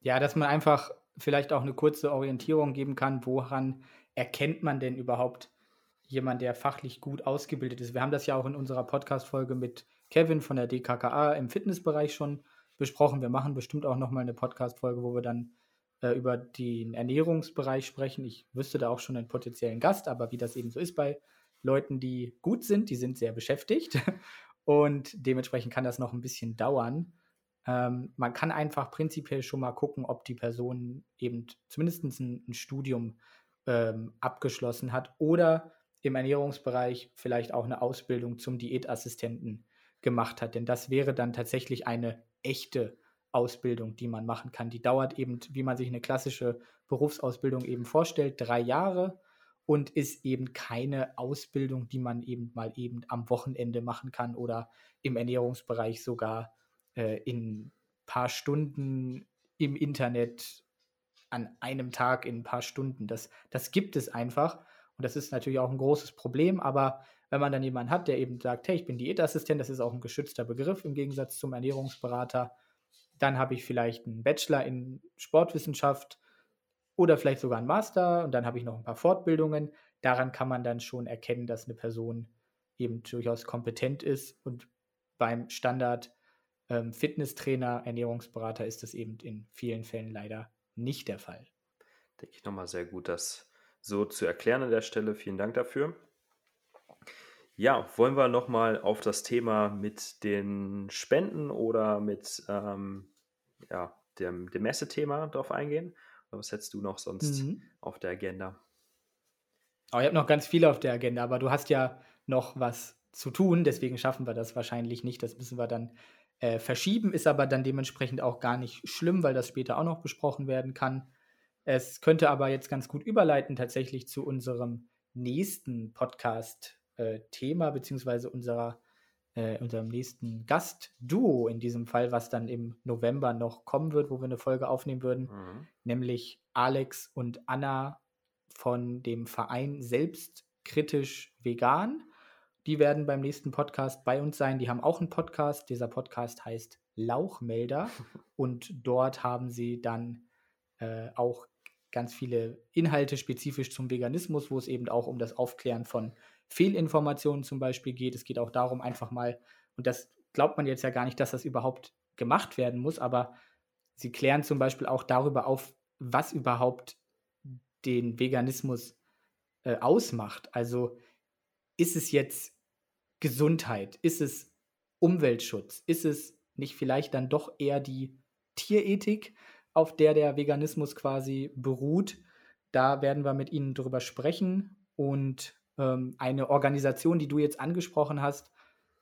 Ja, dass man einfach vielleicht auch eine kurze Orientierung geben kann, woran erkennt man denn überhaupt jemand, der fachlich gut ausgebildet ist. Wir haben das ja auch in unserer Podcast-Folge mit Kevin von der DKKA im Fitnessbereich schon besprochen. Wir machen bestimmt auch nochmal eine Podcast-Folge, wo wir dann äh, über den Ernährungsbereich sprechen. Ich wüsste da auch schon einen potenziellen Gast, aber wie das eben so ist bei Leuten, die gut sind, die sind sehr beschäftigt und dementsprechend kann das noch ein bisschen dauern. Ähm, man kann einfach prinzipiell schon mal gucken, ob die Person eben zumindest ein, ein Studium ähm, abgeschlossen hat oder im Ernährungsbereich vielleicht auch eine Ausbildung zum Diätassistenten gemacht hat. Denn das wäre dann tatsächlich eine echte Ausbildung, die man machen kann. Die dauert eben, wie man sich eine klassische Berufsausbildung eben vorstellt, drei Jahre und ist eben keine Ausbildung, die man eben mal eben am Wochenende machen kann oder im Ernährungsbereich sogar äh, in ein paar Stunden im Internet an einem Tag in ein paar Stunden. Das, das gibt es einfach. Und das ist natürlich auch ein großes Problem, aber wenn man dann jemanden hat, der eben sagt, hey, ich bin Diätassistent, das ist auch ein geschützter Begriff im Gegensatz zum Ernährungsberater, dann habe ich vielleicht einen Bachelor in Sportwissenschaft oder vielleicht sogar einen Master und dann habe ich noch ein paar Fortbildungen. Daran kann man dann schon erkennen, dass eine Person eben durchaus kompetent ist und beim Standard ähm, Fitnesstrainer, Ernährungsberater ist das eben in vielen Fällen leider nicht der Fall. Denke ich nochmal sehr gut, das so zu erklären an der Stelle. Vielen Dank dafür. Ja, wollen wir nochmal auf das Thema mit den Spenden oder mit ähm, ja, dem, dem Messethema drauf eingehen? Was hättest du noch sonst mhm. auf der Agenda? Oh, ich habe noch ganz viel auf der Agenda, aber du hast ja noch was zu tun, deswegen schaffen wir das wahrscheinlich nicht. Das müssen wir dann äh, verschieben, ist aber dann dementsprechend auch gar nicht schlimm, weil das später auch noch besprochen werden kann. Es könnte aber jetzt ganz gut überleiten tatsächlich zu unserem nächsten Podcast-Thema, äh, beziehungsweise unserer, äh, unserem nächsten Gastduo in diesem Fall, was dann im November noch kommen wird, wo wir eine Folge aufnehmen würden, mhm. nämlich Alex und Anna von dem Verein Selbstkritisch Vegan. Die werden beim nächsten Podcast bei uns sein. Die haben auch einen Podcast. Dieser Podcast heißt Lauchmelder. und dort haben sie dann äh, auch ganz viele Inhalte spezifisch zum Veganismus, wo es eben auch um das Aufklären von Fehlinformationen zum Beispiel geht. Es geht auch darum, einfach mal, und das glaubt man jetzt ja gar nicht, dass das überhaupt gemacht werden muss, aber sie klären zum Beispiel auch darüber auf, was überhaupt den Veganismus äh, ausmacht. Also ist es jetzt Gesundheit? Ist es Umweltschutz? Ist es nicht vielleicht dann doch eher die Tierethik? auf der der Veganismus quasi beruht. Da werden wir mit Ihnen drüber sprechen. Und ähm, eine Organisation, die du jetzt angesprochen hast,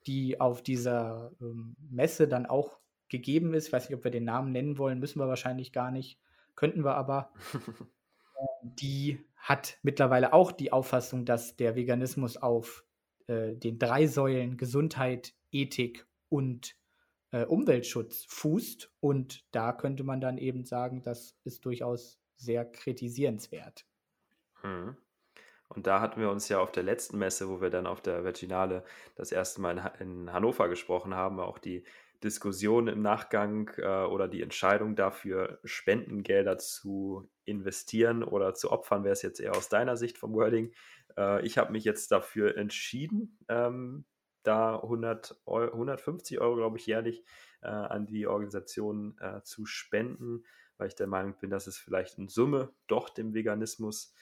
die auf dieser ähm, Messe dann auch gegeben ist, ich weiß nicht, ob wir den Namen nennen wollen, müssen wir wahrscheinlich gar nicht, könnten wir aber. die hat mittlerweile auch die Auffassung, dass der Veganismus auf äh, den drei Säulen Gesundheit, Ethik und äh, Umweltschutz fußt. Und da könnte man dann eben sagen, das ist durchaus sehr kritisierenswert. Hm. Und da hatten wir uns ja auf der letzten Messe, wo wir dann auf der Virginale das erste Mal in, Hannover gesprochen haben, auch die Diskussion im Nachgang äh, oder die Entscheidung dafür, Spendengelder zu investieren oder zu opfern, wäre es jetzt eher aus deiner Sicht vom Wording. Äh, ich habe mich jetzt dafür entschieden, ähm, da 100 Euro, 150 Euro, glaube ich, jährlich äh, an die Organisation äh, zu spenden, weil ich der Meinung bin, dass es vielleicht in Summe doch dem Veganismus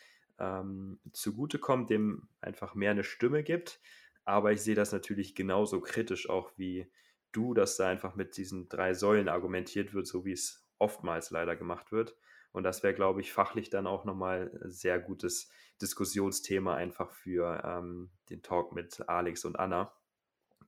ähm, zugutekommt, dem einfach mehr eine Stimme gibt. Aber ich sehe das natürlich genauso kritisch auch wie du, dass da einfach mit diesen drei Säulen argumentiert wird, so wie es oftmals leider gemacht wird. Und das wäre, glaube ich, fachlich dann auch nochmal ein sehr gutes Diskussionsthema einfach für ähm, den Talk mit Alex und Anna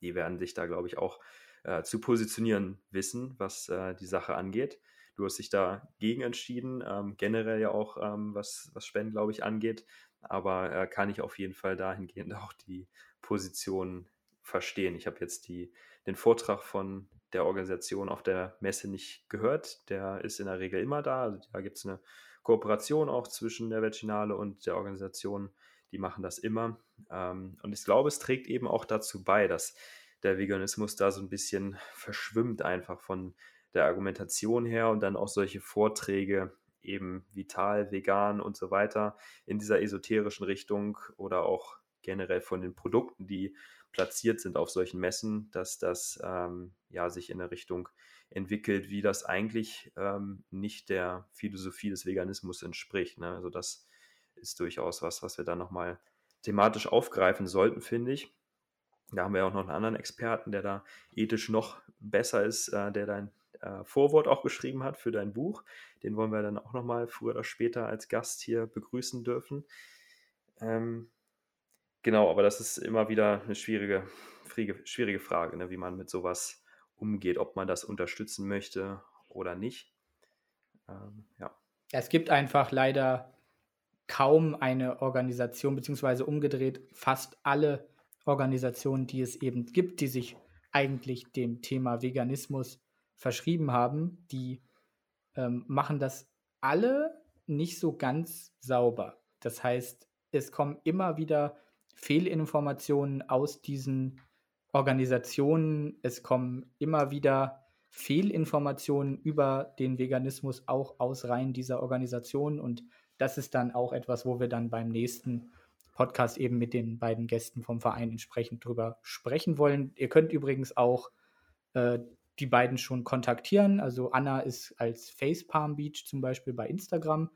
die werden sich da, glaube ich, auch äh, zu positionieren wissen, was äh, die Sache angeht. Du hast dich dagegen entschieden, ähm, generell ja auch, ähm, was, was Spenden, glaube ich, angeht. aber äh, kann ich auf jeden Fall dahingehend auch die Position verstehen. Ich habe jetzt die, den Vortrag von der Organisation auf der Messe nicht gehört. Der ist in der Regel immer da. Also da gibt es eine Kooperation auch zwischen der Veterinale und der Organisation. Die machen das immer. Ähm, und ich glaube, es trägt eben auch dazu bei, dass der Veganismus da so ein bisschen verschwimmt einfach von der Argumentation her und dann auch solche Vorträge eben vital, vegan und so weiter in dieser esoterischen Richtung oder auch generell von den Produkten, die platziert sind auf solchen Messen, dass das ähm, ja sich in eine Richtung entwickelt, wie das eigentlich ähm, nicht der Philosophie des Veganismus entspricht. Ne? Also das ist durchaus was, was wir dann nochmal thematisch aufgreifen sollten, finde ich. Da haben wir auch noch einen anderen Experten, der da ethisch noch besser ist, äh, der dein äh, Vorwort auch geschrieben hat für dein Buch. Den wollen wir dann auch nochmal früher oder später als Gast hier begrüßen dürfen. Ähm, genau, aber das ist immer wieder eine schwierige, schwierige Frage, ne, wie man mit sowas umgeht, ob man das unterstützen möchte oder nicht. Ähm, ja. Es gibt einfach leider kaum eine Organisation, beziehungsweise umgedreht fast alle Organisationen, die es eben gibt, die sich eigentlich dem Thema Veganismus verschrieben haben, die ähm, machen das alle nicht so ganz sauber. Das heißt, es kommen immer wieder Fehlinformationen aus diesen Organisationen, es kommen immer wieder Fehlinformationen über den Veganismus auch aus Reihen dieser Organisationen und das ist dann auch etwas, wo wir dann beim nächsten Podcast eben mit den beiden Gästen vom Verein entsprechend drüber sprechen wollen. Ihr könnt übrigens auch äh, die beiden schon kontaktieren. Also Anna ist als Facepalm Beach zum Beispiel bei Instagram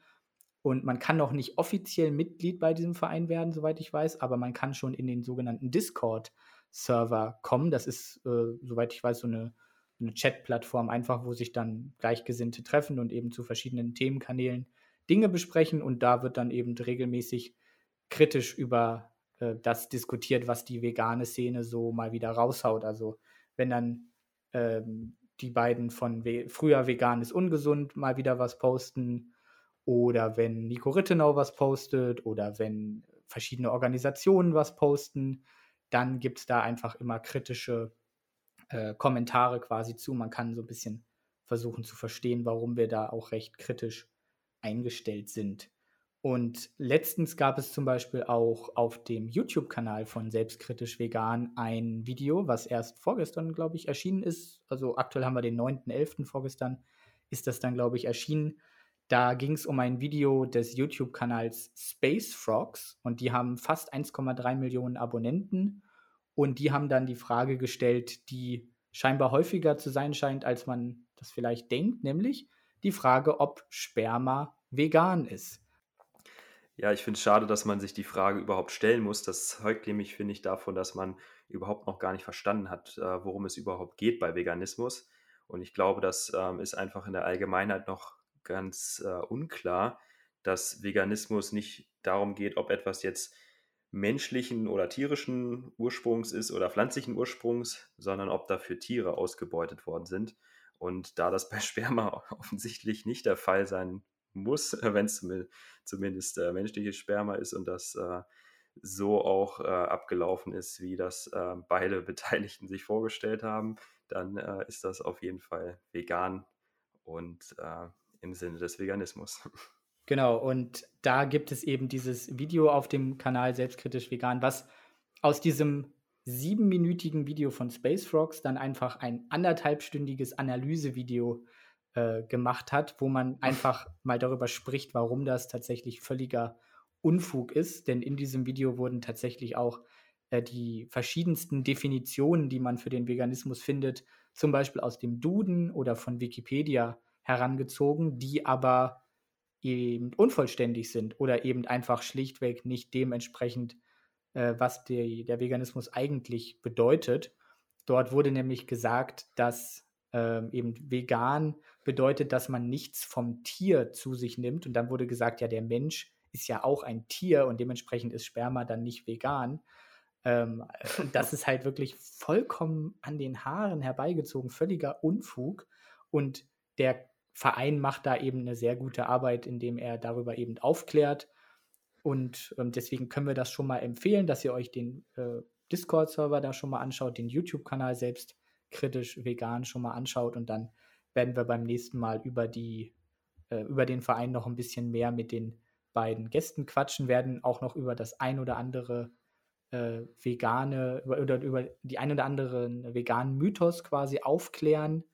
und man kann noch nicht offiziell Mitglied bei diesem Verein werden, soweit ich weiß, aber man kann schon in den sogenannten Discord-Server kommen. Das ist, äh, soweit ich weiß, so eine, eine Chat-Plattform, einfach wo sich dann Gleichgesinnte treffen und eben zu verschiedenen Themenkanälen Dinge besprechen und da wird dann eben regelmäßig kritisch über äh, das diskutiert, was die vegane Szene so mal wieder raushaut. Also wenn dann ähm, die beiden von We früher vegan ist ungesund mal wieder was posten oder wenn Nico Rittenau was postet oder wenn verschiedene Organisationen was posten, dann gibt es da einfach immer kritische äh, Kommentare quasi zu. Man kann so ein bisschen versuchen zu verstehen, warum wir da auch recht kritisch eingestellt sind. Und letztens gab es zum Beispiel auch auf dem YouTube-Kanal von Selbstkritisch Vegan ein Video, was erst vorgestern, glaube ich, erschienen ist. Also aktuell haben wir den 9.11. vorgestern, ist das dann, glaube ich, erschienen. Da ging es um ein Video des YouTube-Kanals Space Frogs und die haben fast 1,3 Millionen Abonnenten. Und die haben dann die Frage gestellt, die scheinbar häufiger zu sein scheint, als man das vielleicht denkt, nämlich die Frage, ob Sperma vegan ist. Ja, ich finde es schade, dass man sich die Frage überhaupt stellen muss. Das zeugt nämlich, finde ich, davon, dass man überhaupt noch gar nicht verstanden hat, äh, worum es überhaupt geht bei Veganismus. Und ich glaube, das ähm, ist einfach in der Allgemeinheit noch ganz äh, unklar, dass Veganismus nicht darum geht, ob etwas jetzt menschlichen oder tierischen Ursprungs ist oder pflanzlichen Ursprungs, sondern ob dafür Tiere ausgebeutet worden sind. Und da das bei Sperma offensichtlich nicht der Fall sein muss, wenn es zumindest äh, menschliches Sperma ist und das äh, so auch äh, abgelaufen ist, wie das äh, beide Beteiligten sich vorgestellt haben, dann äh, ist das auf jeden Fall vegan und äh, im Sinne des Veganismus. Genau, und da gibt es eben dieses Video auf dem Kanal Selbstkritisch Vegan, was aus diesem siebenminütigen Video von Space Frogs dann einfach ein anderthalbstündiges Analysevideo äh, gemacht hat, wo man einfach mal darüber spricht, warum das tatsächlich völliger Unfug ist. Denn in diesem Video wurden tatsächlich auch äh, die verschiedensten Definitionen, die man für den Veganismus findet, zum Beispiel aus dem Duden oder von Wikipedia herangezogen, die aber eben unvollständig sind oder eben einfach schlichtweg nicht dementsprechend äh, was die, der Veganismus eigentlich bedeutet. Dort wurde nämlich gesagt, dass ähm, eben vegan bedeutet, dass man nichts vom Tier zu sich nimmt. Und dann wurde gesagt, ja, der Mensch ist ja auch ein Tier und dementsprechend ist Sperma dann nicht vegan. Ähm, das ist halt wirklich vollkommen an den Haaren herbeigezogen, völliger Unfug. Und der Verein macht da eben eine sehr gute Arbeit, indem er darüber eben aufklärt Und ähm, deswegen können wir das schon mal empfehlen, dass ihr euch den äh, Discord-Server da schon mal anschaut, den YouTube-Kanal selbst kritisch vegan schon mal anschaut und dann werden wir beim nächsten Mal über die äh, über den Verein noch ein bisschen mehr mit den beiden Gästen quatschen, werden auch noch über das ein oder andere äh, vegane über, oder über die ein oder anderen veganen Mythos quasi aufklären.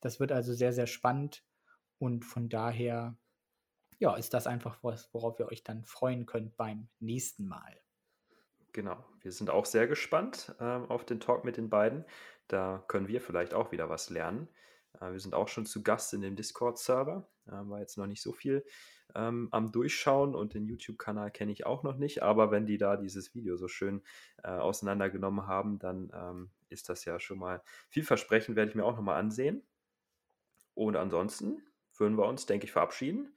Das wird also sehr, sehr spannend und von daher ja, ist das einfach was, worauf ihr euch dann freuen könnt beim nächsten Mal. Genau, wir sind auch sehr gespannt ähm, auf den Talk mit den beiden. Da können wir vielleicht auch wieder was lernen. Äh, wir sind auch schon zu Gast in dem Discord-Server. War jetzt noch nicht so viel ähm, am Durchschauen und den YouTube-Kanal kenne ich auch noch nicht. Aber wenn die da dieses Video so schön äh, auseinandergenommen haben, dann ähm, ist das ja schon mal vielversprechend, werde ich mir auch nochmal ansehen. Und ansonsten würden wir uns, denke ich, verabschieden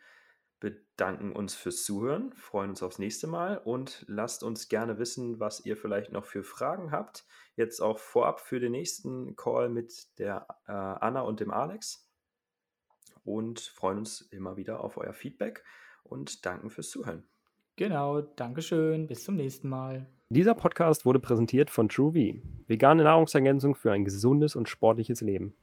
bedanken uns fürs Zuhören, freuen uns aufs nächste Mal und lasst uns gerne wissen, was ihr vielleicht noch für Fragen habt. Jetzt auch vorab für den nächsten Call mit der äh, Anna und dem Alex und freuen uns immer wieder auf euer Feedback und danken fürs Zuhören. Genau, Dankeschön, bis zum nächsten Mal. Dieser Podcast wurde präsentiert von TrueV, vegane Nahrungsergänzung für ein gesundes und sportliches Leben.